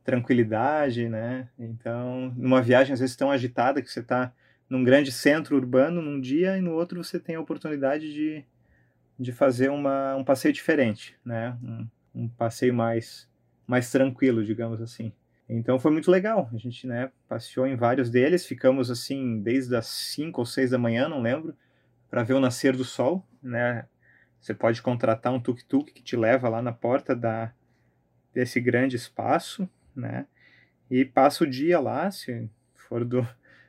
Speaker 5: tranquilidade, né? Então, numa viagem às vezes tão agitada que você está num grande centro urbano num dia e no outro você tem a oportunidade de, de fazer uma, um passeio diferente, né? Um, um passeio mais, mais tranquilo, digamos assim. Então foi muito legal. A gente né, passeou em vários deles, ficamos assim desde as 5 ou 6 da manhã, não lembro, para ver o nascer do sol, né? Você pode contratar um tuk-tuk que te leva lá na porta da, desse grande espaço, né? E passa o dia lá, se for, do,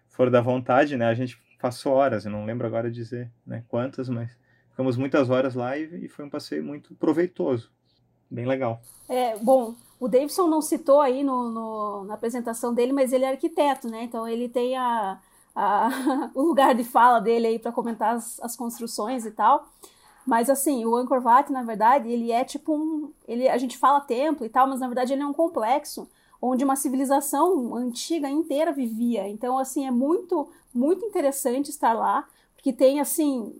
Speaker 5: for da vontade, né? A gente passou horas, eu não lembro agora dizer né, quantas, mas ficamos muitas horas lá e, e foi um passeio muito proveitoso, bem legal.
Speaker 3: É, bom, o Davidson não citou aí no, no, na apresentação dele, mas ele é arquiteto, né? Então ele tem a, a o lugar de fala dele aí para comentar as, as, construções e tal. Mas assim, o Angkor Wat, na verdade, ele é tipo um, ele, a gente fala templo e tal, mas na verdade ele é um complexo onde uma civilização antiga inteira vivia. Então assim, é muito muito interessante estar lá, porque tem assim,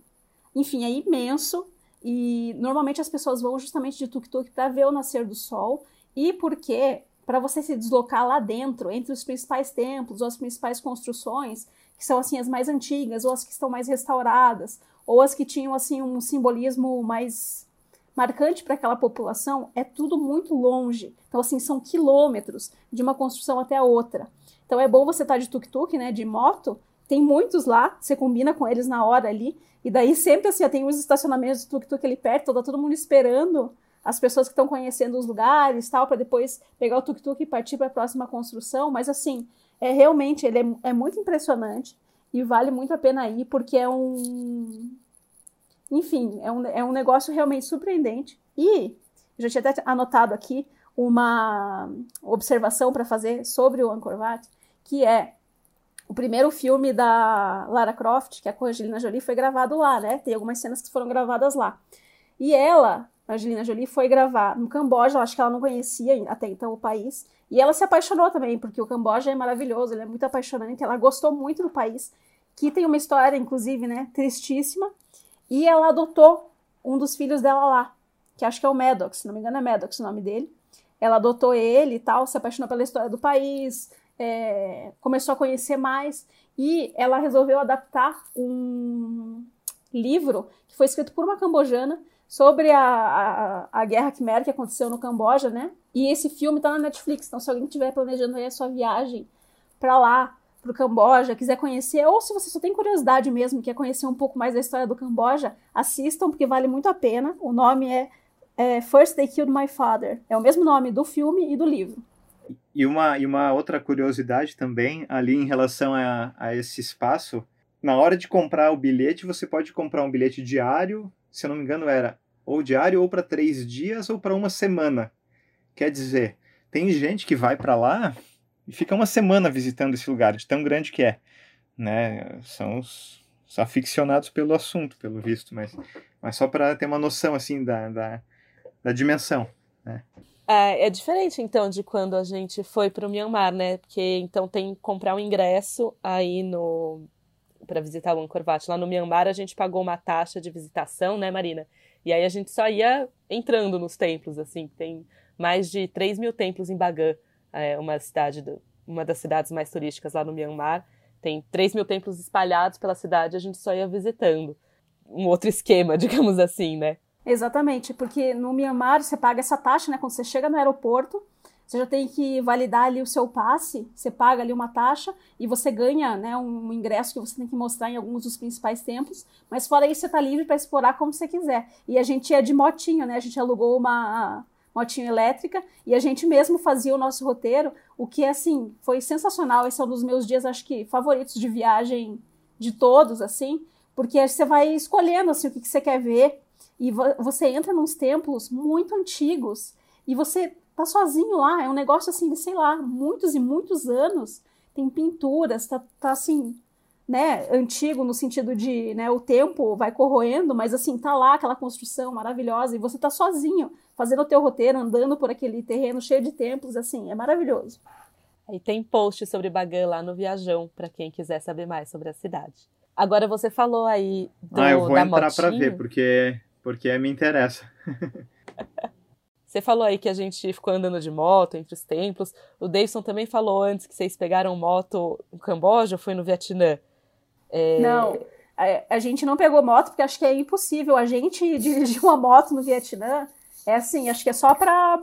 Speaker 3: enfim, é imenso e normalmente as pessoas vão justamente de tuk-tuk para ver o nascer do sol e porque para você se deslocar lá dentro, entre os principais templos ou as principais construções, que são assim as mais antigas ou as que estão mais restauradas, ou as que tinham assim um simbolismo mais marcante para aquela população, é tudo muito longe. Então assim, são quilômetros de uma construção até a outra. Então é bom você estar tá de tuk-tuk, né, de moto, tem muitos lá, você combina com eles na hora ali, e daí sempre assim, tem os estacionamentos de tuk-tuk ali perto, tá todo mundo esperando as pessoas que estão conhecendo os lugares, tal, para depois pegar o tuk-tuk e partir para a próxima construção. Mas assim, é realmente ele é, é, muito impressionante e vale muito a pena ir porque é um, enfim, é um, é um negócio realmente surpreendente. E já tinha até anotado aqui uma observação para fazer sobre o Angkor Wat, que é o primeiro filme da Lara Croft, que é com a Angelina Jolie, foi gravado lá, né? Tem algumas cenas que foram gravadas lá. E ela a Angelina Jolie foi gravar no Camboja, acho que ela não conhecia até então o país, e ela se apaixonou também, porque o Camboja é maravilhoso, ele é muito apaixonante, ela gostou muito do país, que tem uma história, inclusive, né, tristíssima, e ela adotou um dos filhos dela lá, que acho que é o Maddox, se não me engano é Maddox o nome dele, ela adotou ele e tal, se apaixonou pela história do país, é, começou a conhecer mais, e ela resolveu adaptar um livro que foi escrito por uma cambojana, sobre a, a, a guerra Khmer que aconteceu no Camboja, né? E esse filme tá na Netflix, então se alguém estiver planejando aí a sua viagem para lá, pro Camboja, quiser conhecer, ou se você só tem curiosidade mesmo, quer conhecer um pouco mais da história do Camboja, assistam, porque vale muito a pena. O nome é, é First They Killed My Father. É o mesmo nome do filme e do livro.
Speaker 5: E uma, e uma outra curiosidade também, ali em relação a, a esse espaço, na hora de comprar o bilhete, você pode comprar um bilhete diário, se eu não me engano, era ou diário ou para três dias ou para uma semana. Quer dizer, tem gente que vai para lá e fica uma semana visitando esse lugar, de tão grande que é. Né? São os, os aficionados pelo assunto, pelo visto, mas, mas só para ter uma noção assim da, da, da dimensão. Né?
Speaker 2: É, é, diferente, então, de quando a gente foi para o Myanmar, né? Porque então tem que comprar um ingresso aí no para visitar o Angkor Wat. Lá no Myanmar a gente pagou uma taxa de visitação, né, Marina? E aí a gente só ia entrando nos templos, assim. Tem mais de 3 mil templos em Bagan, é uma cidade, do, uma das cidades mais turísticas lá no Myanmar. Tem 3 mil templos espalhados pela cidade, a gente só ia visitando. Um outro esquema, digamos assim, né?
Speaker 3: Exatamente, porque no Myanmar você paga essa taxa, né? Quando você chega no aeroporto, você já tem que validar ali o seu passe, você paga ali uma taxa e você ganha né, um ingresso que você tem que mostrar em alguns dos principais templos, mas fora isso você está livre para explorar como você quiser. E a gente ia de motinho, né? A gente alugou uma motinho elétrica e a gente mesmo fazia o nosso roteiro, o que assim foi sensacional. Esse é um dos meus dias, acho que favoritos de viagem de todos, assim, porque você vai escolhendo assim o que, que você quer ver e você entra nos templos muito antigos e você tá sozinho lá, é um negócio assim de, sei lá, muitos e muitos anos, tem pinturas, tá, tá assim, né, antigo no sentido de, né, o tempo vai corroendo, mas assim, tá lá aquela construção maravilhosa e você tá sozinho, fazendo o teu roteiro, andando por aquele terreno cheio de templos, assim, é maravilhoso.
Speaker 2: Aí tem post sobre Bagan lá no Viajão, para quem quiser saber mais sobre a cidade. Agora você falou aí do,
Speaker 5: Ah, eu vou entrar
Speaker 2: para
Speaker 5: ver, porque, porque me interessa.
Speaker 2: Você falou aí que a gente ficou andando de moto entre os templos. O Davidson também falou antes que vocês pegaram moto no Camboja ou foi no Vietnã?
Speaker 3: É... Não, a, a, gente não pegou moto porque acho que é impossível. A gente dirigir uma moto no Vietnã é assim, acho que é só para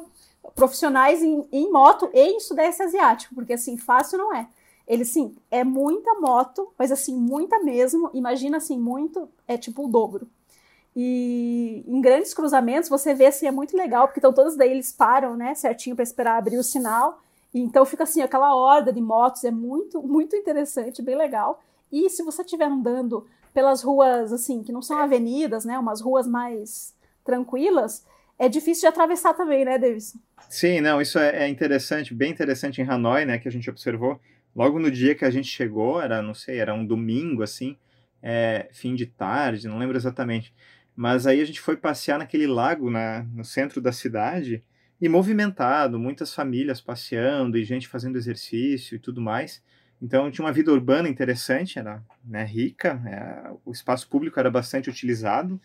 Speaker 3: profissionais em, em, moto e em Sudeste Asiático, porque assim, fácil não é. Ele, sim, é muita moto, mas assim, muita mesmo. Imagina assim, muito, é tipo o dobro. E em grandes cruzamentos você vê assim, é muito legal, porque então todos daí eles param, né, certinho para esperar abrir o sinal. E então fica assim, aquela horda de motos, é muito, muito interessante, bem legal. E se você estiver andando pelas ruas, assim, que não são avenidas, né? Umas ruas mais tranquilas, é difícil de atravessar também, né, Davis?
Speaker 5: Sim, não, isso é, é interessante, bem interessante em Hanoi, né, que a gente observou. Logo no dia que a gente chegou, era, não sei, era um domingo, assim, é, fim de tarde, não lembro exatamente. Mas aí a gente foi passear naquele lago na, no centro da cidade e movimentado, muitas famílias passeando e gente fazendo exercício e tudo mais. Então tinha uma vida urbana interessante, era né, rica, é, o espaço público era bastante utilizado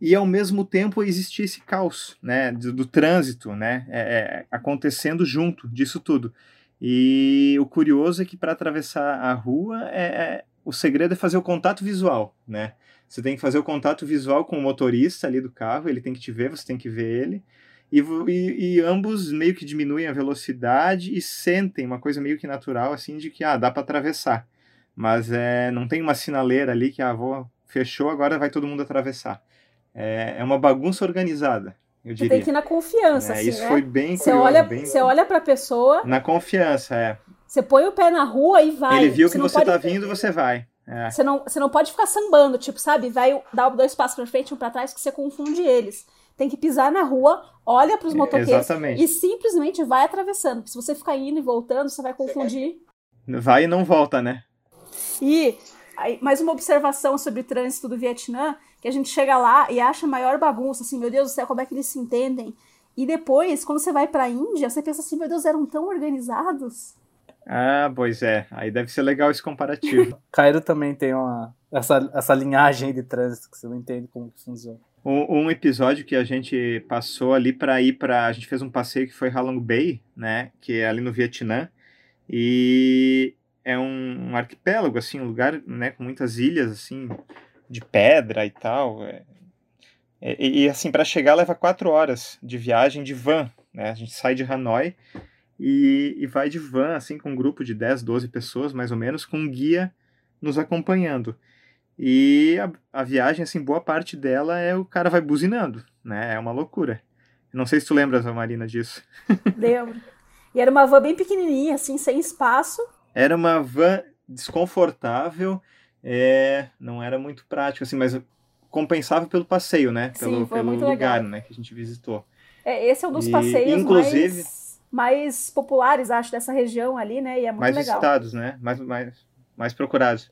Speaker 5: e ao mesmo tempo existia esse caos né, do, do trânsito né, é, é, acontecendo junto disso tudo. E o curioso é que para atravessar a rua, é, é, o segredo é fazer o contato visual. Né? Você tem que fazer o contato visual com o motorista ali do carro, ele tem que te ver, você tem que ver ele. E, e, e, ambos meio que diminuem a velocidade e sentem uma coisa meio que natural, assim, de que, ah, dá para atravessar. Mas é, não tem uma sinaleira ali que, ah, vou, fechou, agora vai todo mundo atravessar. É, é uma bagunça organizada, eu diria.
Speaker 3: Você tem que ir na confiança, é, assim,
Speaker 5: Isso
Speaker 3: né?
Speaker 5: foi bem
Speaker 3: você
Speaker 5: curioso.
Speaker 3: Olha,
Speaker 5: bem...
Speaker 3: Você olha pra pessoa...
Speaker 5: Na confiança, é.
Speaker 3: Você põe o pé na rua e vai.
Speaker 5: Ele viu
Speaker 3: você
Speaker 5: que você pode... tá vindo, você vai. É.
Speaker 3: Você, não, você não pode ficar sambando, tipo, sabe? Vai dar dois passos pra frente e um pra trás que você confunde eles. Tem que pisar na rua, olha pros motoqueiros e simplesmente vai atravessando. Porque se você ficar indo e voltando, você vai confundir.
Speaker 5: Vai e não volta, né?
Speaker 3: E mais uma observação sobre o trânsito do Vietnã, que a gente chega lá e acha maior bagunça, assim, meu Deus do céu, como é que eles se entendem? E depois, quando você vai pra Índia, você pensa assim, meu Deus, eram tão organizados.
Speaker 5: Ah, pois é. Aí deve ser legal esse comparativo.
Speaker 4: Cairo também tem uma essa, essa linhagem de trânsito que você não entende como que funciona.
Speaker 5: Um, um episódio que a gente passou ali para ir para a gente fez um passeio que foi Halong Bay, né, que é ali no Vietnã, e é um, um arquipélago assim, um lugar, né, com muitas ilhas assim de pedra e tal. É, e, e assim para chegar leva quatro horas de viagem de van, né? A gente sai de Hanoi e, e vai de van, assim, com um grupo de 10, 12 pessoas, mais ou menos, com um guia nos acompanhando. E a, a, viagem, assim, boa parte dela é o cara vai buzinando, né? É uma loucura. Não sei se tu lembra, Marina, disso.
Speaker 3: Lembro. E era uma van bem pequenininha, assim, sem espaço.
Speaker 5: Era uma van desconfortável, é, não era muito prático, assim, mas compensável pelo passeio, né? Pelo,
Speaker 3: Sim,
Speaker 5: pelo lugar, legal. né, que a gente visitou.
Speaker 3: É, esse é um dos e, passeios inclusive, mais mais populares, acho, dessa região ali, né? E é muito
Speaker 5: mais
Speaker 3: legal.
Speaker 5: Visitados, né? Mais, mais, mais procurados.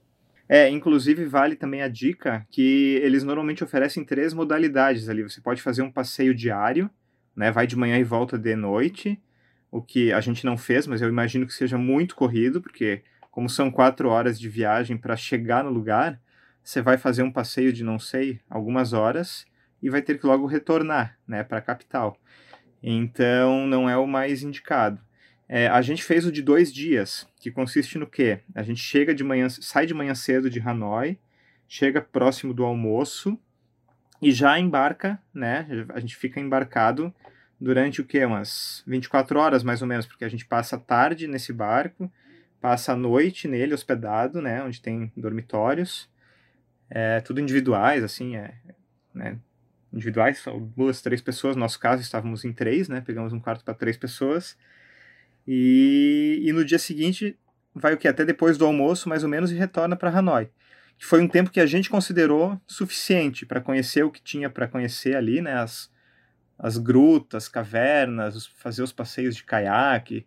Speaker 5: É, inclusive vale também a dica que eles normalmente oferecem três modalidades ali. Você pode fazer um passeio diário, né? Vai de manhã e volta de noite, o que a gente não fez, mas eu imagino que seja muito corrido, porque como são quatro horas de viagem para chegar no lugar, você vai fazer um passeio de não sei algumas horas e vai ter que logo retornar, né, para a capital. Então não é o mais indicado. É, a gente fez o de dois dias, que consiste no quê? A gente chega de manhã, sai de manhã cedo de Hanoi, chega próximo do almoço e já embarca, né? A gente fica embarcado durante o quê? Umas 24 horas mais ou menos, porque a gente passa a tarde nesse barco, passa a noite nele hospedado, né? Onde tem dormitórios, é, tudo individuais, assim, é, né? Individuais, duas, três pessoas. No nosso caso, estávamos em três, né? Pegamos um quarto para três pessoas. E, e no dia seguinte, vai o que? Até depois do almoço, mais ou menos, e retorna para Hanoi. Que foi um tempo que a gente considerou suficiente para conhecer o que tinha para conhecer ali, né? As, as grutas, cavernas, fazer os passeios de caiaque,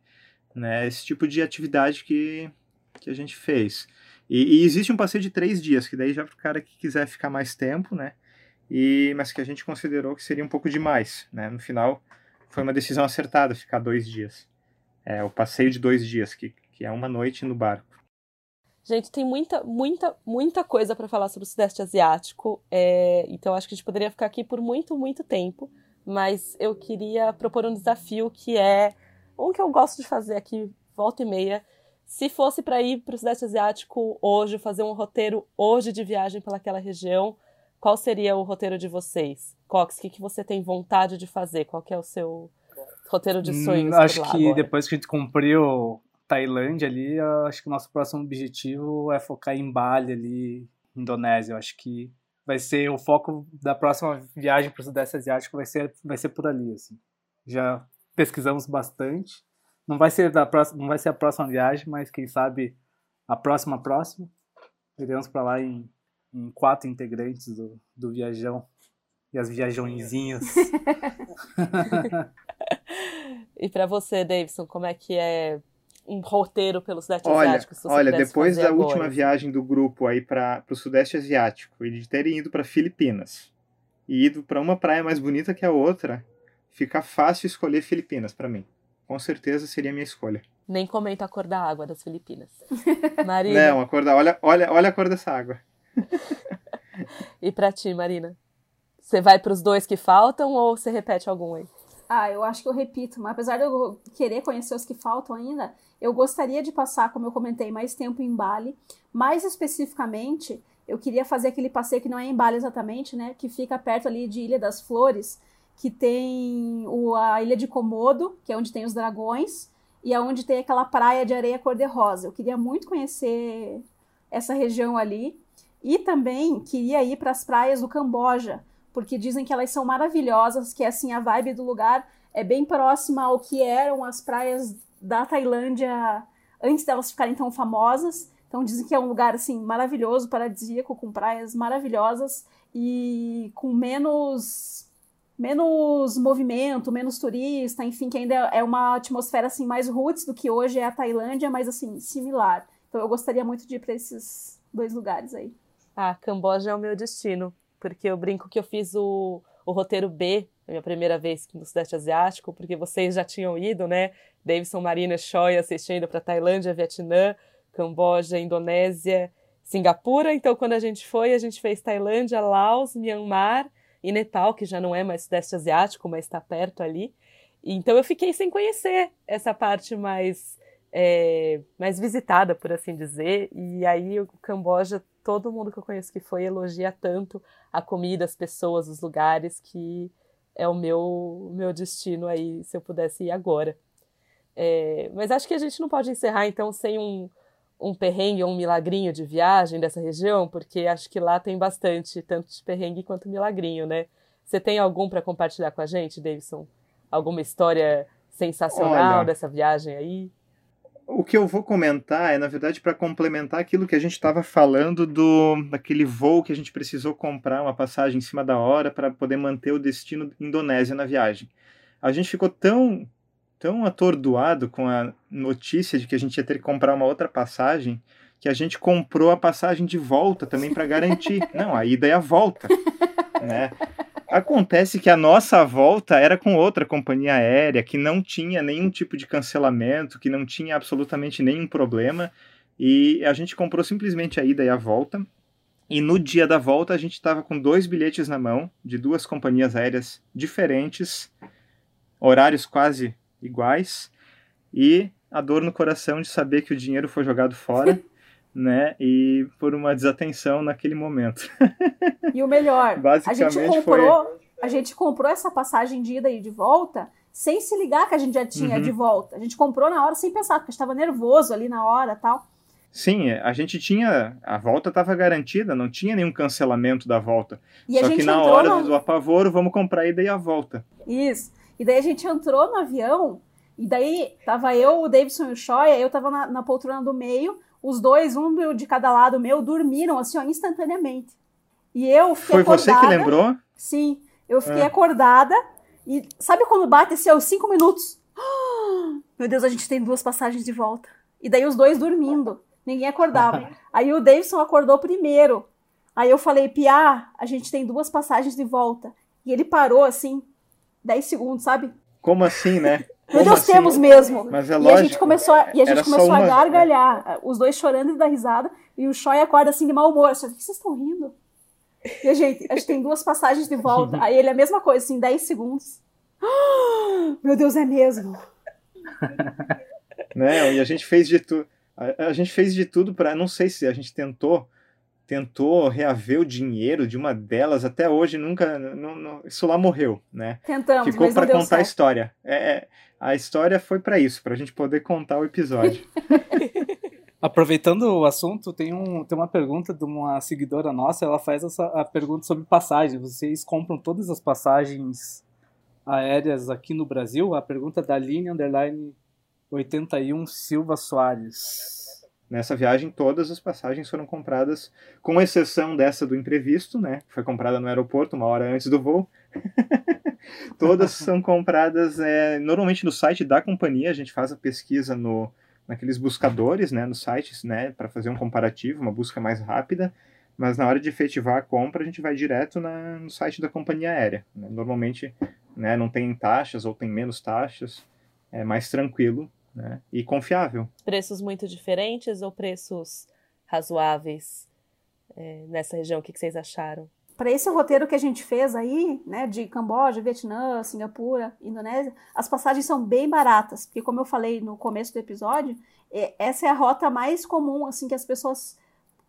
Speaker 5: né? Esse tipo de atividade que, que a gente fez. E, e existe um passeio de três dias, que daí já para o cara que quiser ficar mais tempo, né? E mas que a gente considerou que seria um pouco demais. Né? No final, foi uma decisão acertada ficar dois dias. É, o passeio de dois dias, que, que é uma noite no barco.
Speaker 2: Gente, tem muita, muita, muita coisa para falar sobre o Sudeste Asiático, é, então acho que a gente poderia ficar aqui por muito, muito tempo, mas eu queria propor um desafio que é um que eu gosto de fazer aqui, volta e meia. Se fosse para ir para o Sudeste Asiático hoje, fazer um roteiro hoje de viagem pelaquela região, qual seria o roteiro de vocês? Cox, o que, que você tem vontade de fazer? Qual que é o seu roteiro de sonhos?
Speaker 4: Hum, acho que agora? depois que a gente cumpriu Tailândia ali, acho que o nosso próximo objetivo é focar em Bali ali, Indonésia. Eu acho que vai ser o foco da próxima viagem para o Sudeste Asiático vai ser vai ser por ali assim. Já pesquisamos bastante. Não vai ser da próxima, não vai ser a próxima viagem, mas quem sabe a próxima próxima. Iremos para lá em em quatro integrantes do, do Viajão e as viajõezinhas.
Speaker 2: e para você, Davidson, como é que é um roteiro pelo Sudeste
Speaker 5: olha,
Speaker 2: Asiático?
Speaker 5: olha, depois da
Speaker 2: agora,
Speaker 5: última viagem do grupo aí para o Sudeste Asiático e de terem ido para Filipinas e ido para uma praia mais bonita que a outra, fica fácil escolher Filipinas para mim. Com certeza seria a minha escolha.
Speaker 2: Nem comento a cor da água das Filipinas. Marina.
Speaker 5: Não, a cor da, olha, olha, olha a cor dessa água.
Speaker 2: E para ti, Marina? Você vai para os dois que faltam ou você repete algum aí?
Speaker 3: Ah, eu acho que eu repito, mas apesar de eu querer conhecer os que faltam ainda, eu gostaria de passar, como eu comentei, mais tempo em Bali. Mais especificamente, eu queria fazer aquele passeio que não é em Bali exatamente, né? Que fica perto ali de Ilha das Flores, que tem o, a Ilha de Komodo, que é onde tem os dragões, e é onde tem aquela praia de areia cor-de-rosa. Eu queria muito conhecer essa região ali. E também queria ir para as praias do Camboja, porque dizem que elas são maravilhosas, que assim a vibe do lugar é bem próxima ao que eram as praias da Tailândia antes delas ficarem tão famosas. Então dizem que é um lugar assim maravilhoso, paradisíaco, com praias maravilhosas e com menos menos movimento, menos turista, enfim, que ainda é uma atmosfera assim mais roots do que hoje é a Tailândia, mas assim, similar. Então eu gostaria muito de ir para esses dois lugares aí.
Speaker 2: Ah, Camboja é o meu destino, porque eu brinco que eu fiz o, o roteiro B, a minha primeira vez no Sudeste Asiático, porque vocês já tinham ido, né? Davidson, Marina, Choi assistindo para Tailândia, Vietnã, Camboja, Indonésia, Singapura. Então, quando a gente foi, a gente fez Tailândia, Laos, Myanmar e Nepal, que já não é mais Sudeste Asiático, mas está perto ali. Então eu fiquei sem conhecer essa parte mais, é, mais visitada, por assim dizer. E aí o Camboja, todo mundo que eu conheço que foi elogia tanto a comida, as pessoas, os lugares, que é o meu, meu destino aí, se eu pudesse ir agora. É, mas acho que a gente não pode encerrar então sem um, um perrengue ou um milagrinho de viagem dessa região, porque acho que lá tem bastante, tanto de perrengue quanto milagrinho, né? Você tem algum para compartilhar com a gente, Davidson? Alguma história sensacional Olha, dessa viagem aí?
Speaker 5: O que eu vou comentar é, na verdade, para complementar aquilo que a gente estava falando do daquele voo que a gente precisou comprar uma passagem em cima da hora para poder manter o destino Indonésia na viagem. A gente ficou tão tão atordoado com a notícia de que a gente ia ter que comprar uma outra passagem que a gente comprou a passagem de volta também para garantir. Não, a ida e a volta, né? Acontece que a nossa volta era com outra companhia aérea que não tinha nenhum tipo de cancelamento, que não tinha absolutamente nenhum problema, e a gente comprou simplesmente a ida e a volta. E no dia da volta a gente estava com dois bilhetes na mão de duas companhias aéreas diferentes, horários quase iguais e a dor no coração de saber que o dinheiro foi jogado fora, né? E por uma desatenção naquele momento.
Speaker 3: E o melhor, Basicamente a gente comprou, foi... a gente comprou essa passagem de ida e de volta sem se ligar que a gente já tinha uhum. de volta. A gente comprou na hora sem pensar, porque estava nervoso ali na hora, tal.
Speaker 5: Sim, a gente tinha. A volta estava garantida, não tinha nenhum cancelamento da volta. E Só que na hora no... do apavoro, vamos comprar a ida e a volta.
Speaker 3: Isso. E daí a gente entrou no avião, e daí tava eu, o Davidson e o Shoya, eu tava na, na poltrona do meio, os dois, um de cada lado meu, dormiram assim, ó, instantaneamente. E eu fiquei
Speaker 5: Foi
Speaker 3: acordada,
Speaker 5: você que lembrou?
Speaker 3: Sim, eu fiquei é. acordada, e sabe quando bate assim, os cinco minutos? meu Deus, a gente tem duas passagens de volta. E daí os dois dormindo, ninguém acordava. Aí o Davidson acordou primeiro. Aí eu falei, Pia, a gente tem duas passagens de volta. E ele parou assim, 10 segundos, sabe?
Speaker 5: Como assim, né?
Speaker 3: Meu Deus, assim? temos mesmo. Mas é e lógico. a gente começou, a, e a, gente começou uma... a gargalhar, os dois chorando e dar risada, e o Choi acorda assim de mau humor. Assim, o que vocês estão rindo? E a gente, a gente tem duas passagens de volta. Aí ele é a mesma coisa, assim, 10 segundos. meu Deus, é mesmo.
Speaker 5: né? E a gente fez de tudo. A, a gente fez de tudo para, não sei se a gente tentou tentou reaver o dinheiro de uma delas, até hoje nunca, não, não, isso lá morreu, né?
Speaker 3: Tentamos,
Speaker 5: Ficou
Speaker 3: para
Speaker 5: contar
Speaker 3: certo.
Speaker 5: a história. É, é, a história foi para isso, para a gente poder contar o episódio.
Speaker 4: Aproveitando o assunto, tem, um, tem uma pergunta de uma seguidora nossa, ela faz essa, a pergunta sobre passagens. Vocês compram todas as passagens aéreas aqui no Brasil? A pergunta é da Line Underline 81 Silva Soares.
Speaker 5: Nessa viagem, todas as passagens foram compradas, com exceção dessa do imprevisto, né? Foi comprada no aeroporto uma hora antes do voo. todas são compradas é, normalmente no site da companhia. A gente faz a pesquisa no, naqueles buscadores, né? Nos sites, né? Para fazer um comparativo, uma busca mais rápida. Mas na hora de efetivar a compra, a gente vai direto na, no site da companhia aérea. Né? Normalmente, né? Não tem taxas ou tem menos taxas. É mais tranquilo né? e confiável.
Speaker 2: Preços muito diferentes ou preços razoáveis é, nessa região? O que, que vocês acharam?
Speaker 3: Para esse roteiro que a gente fez aí, né, de Camboja, Vietnã, Singapura, Indonésia, as passagens são bem baratas, porque como eu falei no começo do episódio, é, essa é a rota mais comum, assim, que as pessoas,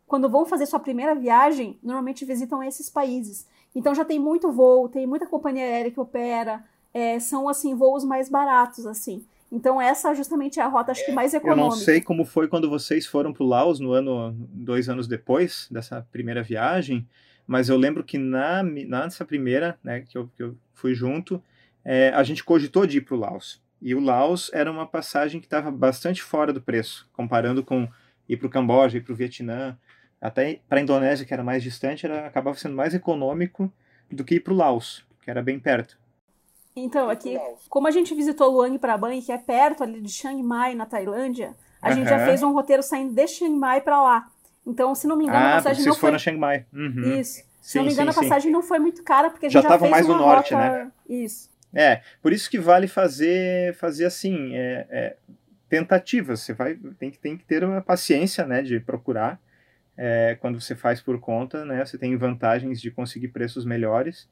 Speaker 3: quando vão fazer sua primeira viagem, normalmente visitam esses países. Então já tem muito voo, tem muita companhia aérea que opera, é, são, assim, voos mais baratos, assim. Então essa justamente é a rota acho que mais econômica.
Speaker 5: Eu não sei como foi quando vocês foram para o Laos no ano dois anos depois dessa primeira viagem, mas eu lembro que na nessa primeira, né, que eu, que eu fui junto, é, a gente cogitou de ir para o Laos. E o Laos era uma passagem que estava bastante fora do preço, comparando com ir para o Camboja, ir para o Vietnã, até para a Indonésia, que era mais distante, era, acabava sendo mais econômico do que ir para o Laos, que era bem perto.
Speaker 3: Então, aqui, como a gente visitou Luang Prabang, que é perto ali de Chiang Mai, na Tailândia, a uhum. gente já fez um roteiro saindo de Chiang Mai para lá. Então, se não me engano,
Speaker 5: ah,
Speaker 3: a passagem
Speaker 5: vocês
Speaker 3: não
Speaker 5: foi... foram
Speaker 3: a
Speaker 5: Chiang Mai. Uhum.
Speaker 3: Isso. Se sim, não me engano, sim, a passagem sim. não foi muito cara, porque a gente já,
Speaker 5: já
Speaker 3: fez
Speaker 5: mais
Speaker 3: uma
Speaker 5: no norte,
Speaker 3: rota...
Speaker 5: né?
Speaker 3: Isso.
Speaker 5: É, por isso que vale fazer, fazer assim, é, é, tentativas. Você vai, tem, que, tem que ter uma paciência, né, de procurar. É, quando você faz por conta, né, você tem vantagens de conseguir preços melhores,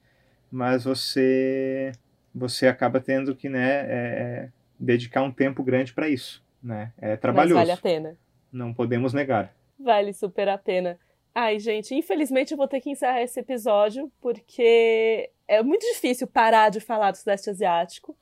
Speaker 5: mas você você acaba tendo que né, é, é dedicar um tempo grande para isso. Né? É trabalhoso.
Speaker 2: Mas vale a pena.
Speaker 5: Não podemos negar.
Speaker 2: Vale super a pena. Ai, gente, infelizmente eu vou ter que encerrar esse episódio porque é muito difícil parar de falar do Sudeste Asiático.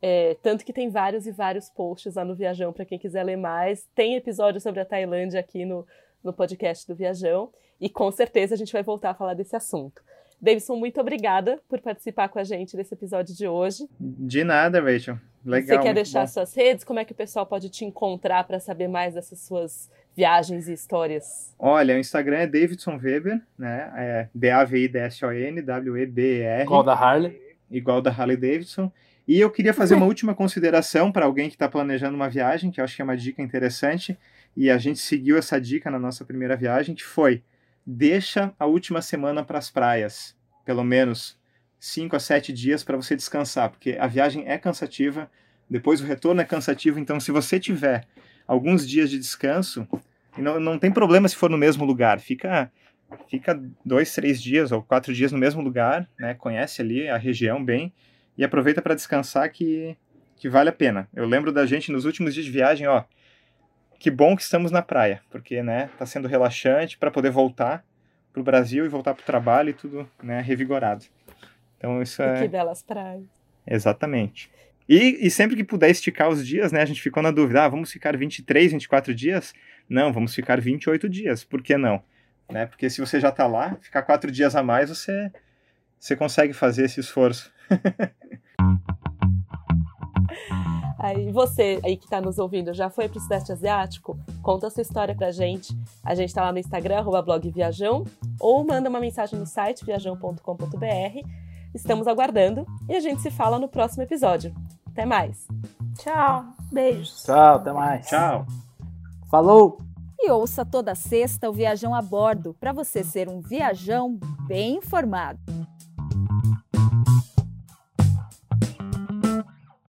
Speaker 2: É, tanto que tem vários e vários posts lá no Viajão para quem quiser ler mais. Tem episódio sobre a Tailândia aqui no, no podcast do Viajão. E com certeza a gente vai voltar a falar desse assunto. Davidson, muito obrigada por participar com a gente desse episódio de hoje.
Speaker 5: De nada, Rachel. Legal.
Speaker 2: Você quer deixar bom. suas redes? Como é que o pessoal pode te encontrar para saber mais dessas suas viagens e histórias?
Speaker 5: Olha, o Instagram é Davidson Weber, né? É D-A-V-I-D-S-O-N, W-E-B-E-R.
Speaker 4: Igual da Harley.
Speaker 5: Igual da Harley Davidson. E eu queria fazer uma última consideração para alguém que está planejando uma viagem, que eu acho que é uma dica interessante, e a gente seguiu essa dica na nossa primeira viagem, que foi deixa a última semana para as praias, pelo menos 5 a 7 dias para você descansar, porque a viagem é cansativa, depois o retorno é cansativo, então se você tiver alguns dias de descanso, não, não tem problema se for no mesmo lugar, fica fica dois, três dias ou quatro dias no mesmo lugar, né? Conhece ali a região bem e aproveita para descansar que, que vale a pena. Eu lembro da gente nos últimos dias de viagem, ó, que bom que estamos na praia, porque, né, tá sendo relaxante para poder voltar pro Brasil e voltar pro trabalho e tudo, né, revigorado. Então isso é...
Speaker 2: E que belas praias.
Speaker 5: Exatamente. E, e sempre que puder esticar os dias, né, a gente ficou na dúvida, ah, vamos ficar 23, 24 dias? Não, vamos ficar 28 dias, por que não? Né, porque se você já tá lá, ficar quatro dias a mais, você, você consegue fazer esse esforço.
Speaker 2: Aí você aí que está nos ouvindo já foi para o Sudeste Asiático? Conta a sua história pra gente. A gente está lá no Instagram, arroba blog Viajão, ou manda uma mensagem no site viajão.com.br. Estamos aguardando e a gente se fala no próximo episódio. Até mais.
Speaker 3: Tchau. Beijos.
Speaker 4: Tchau, até mais.
Speaker 5: Tchau.
Speaker 4: Falou!
Speaker 1: E ouça toda sexta o Viajão a Bordo para você ser um viajão bem informado.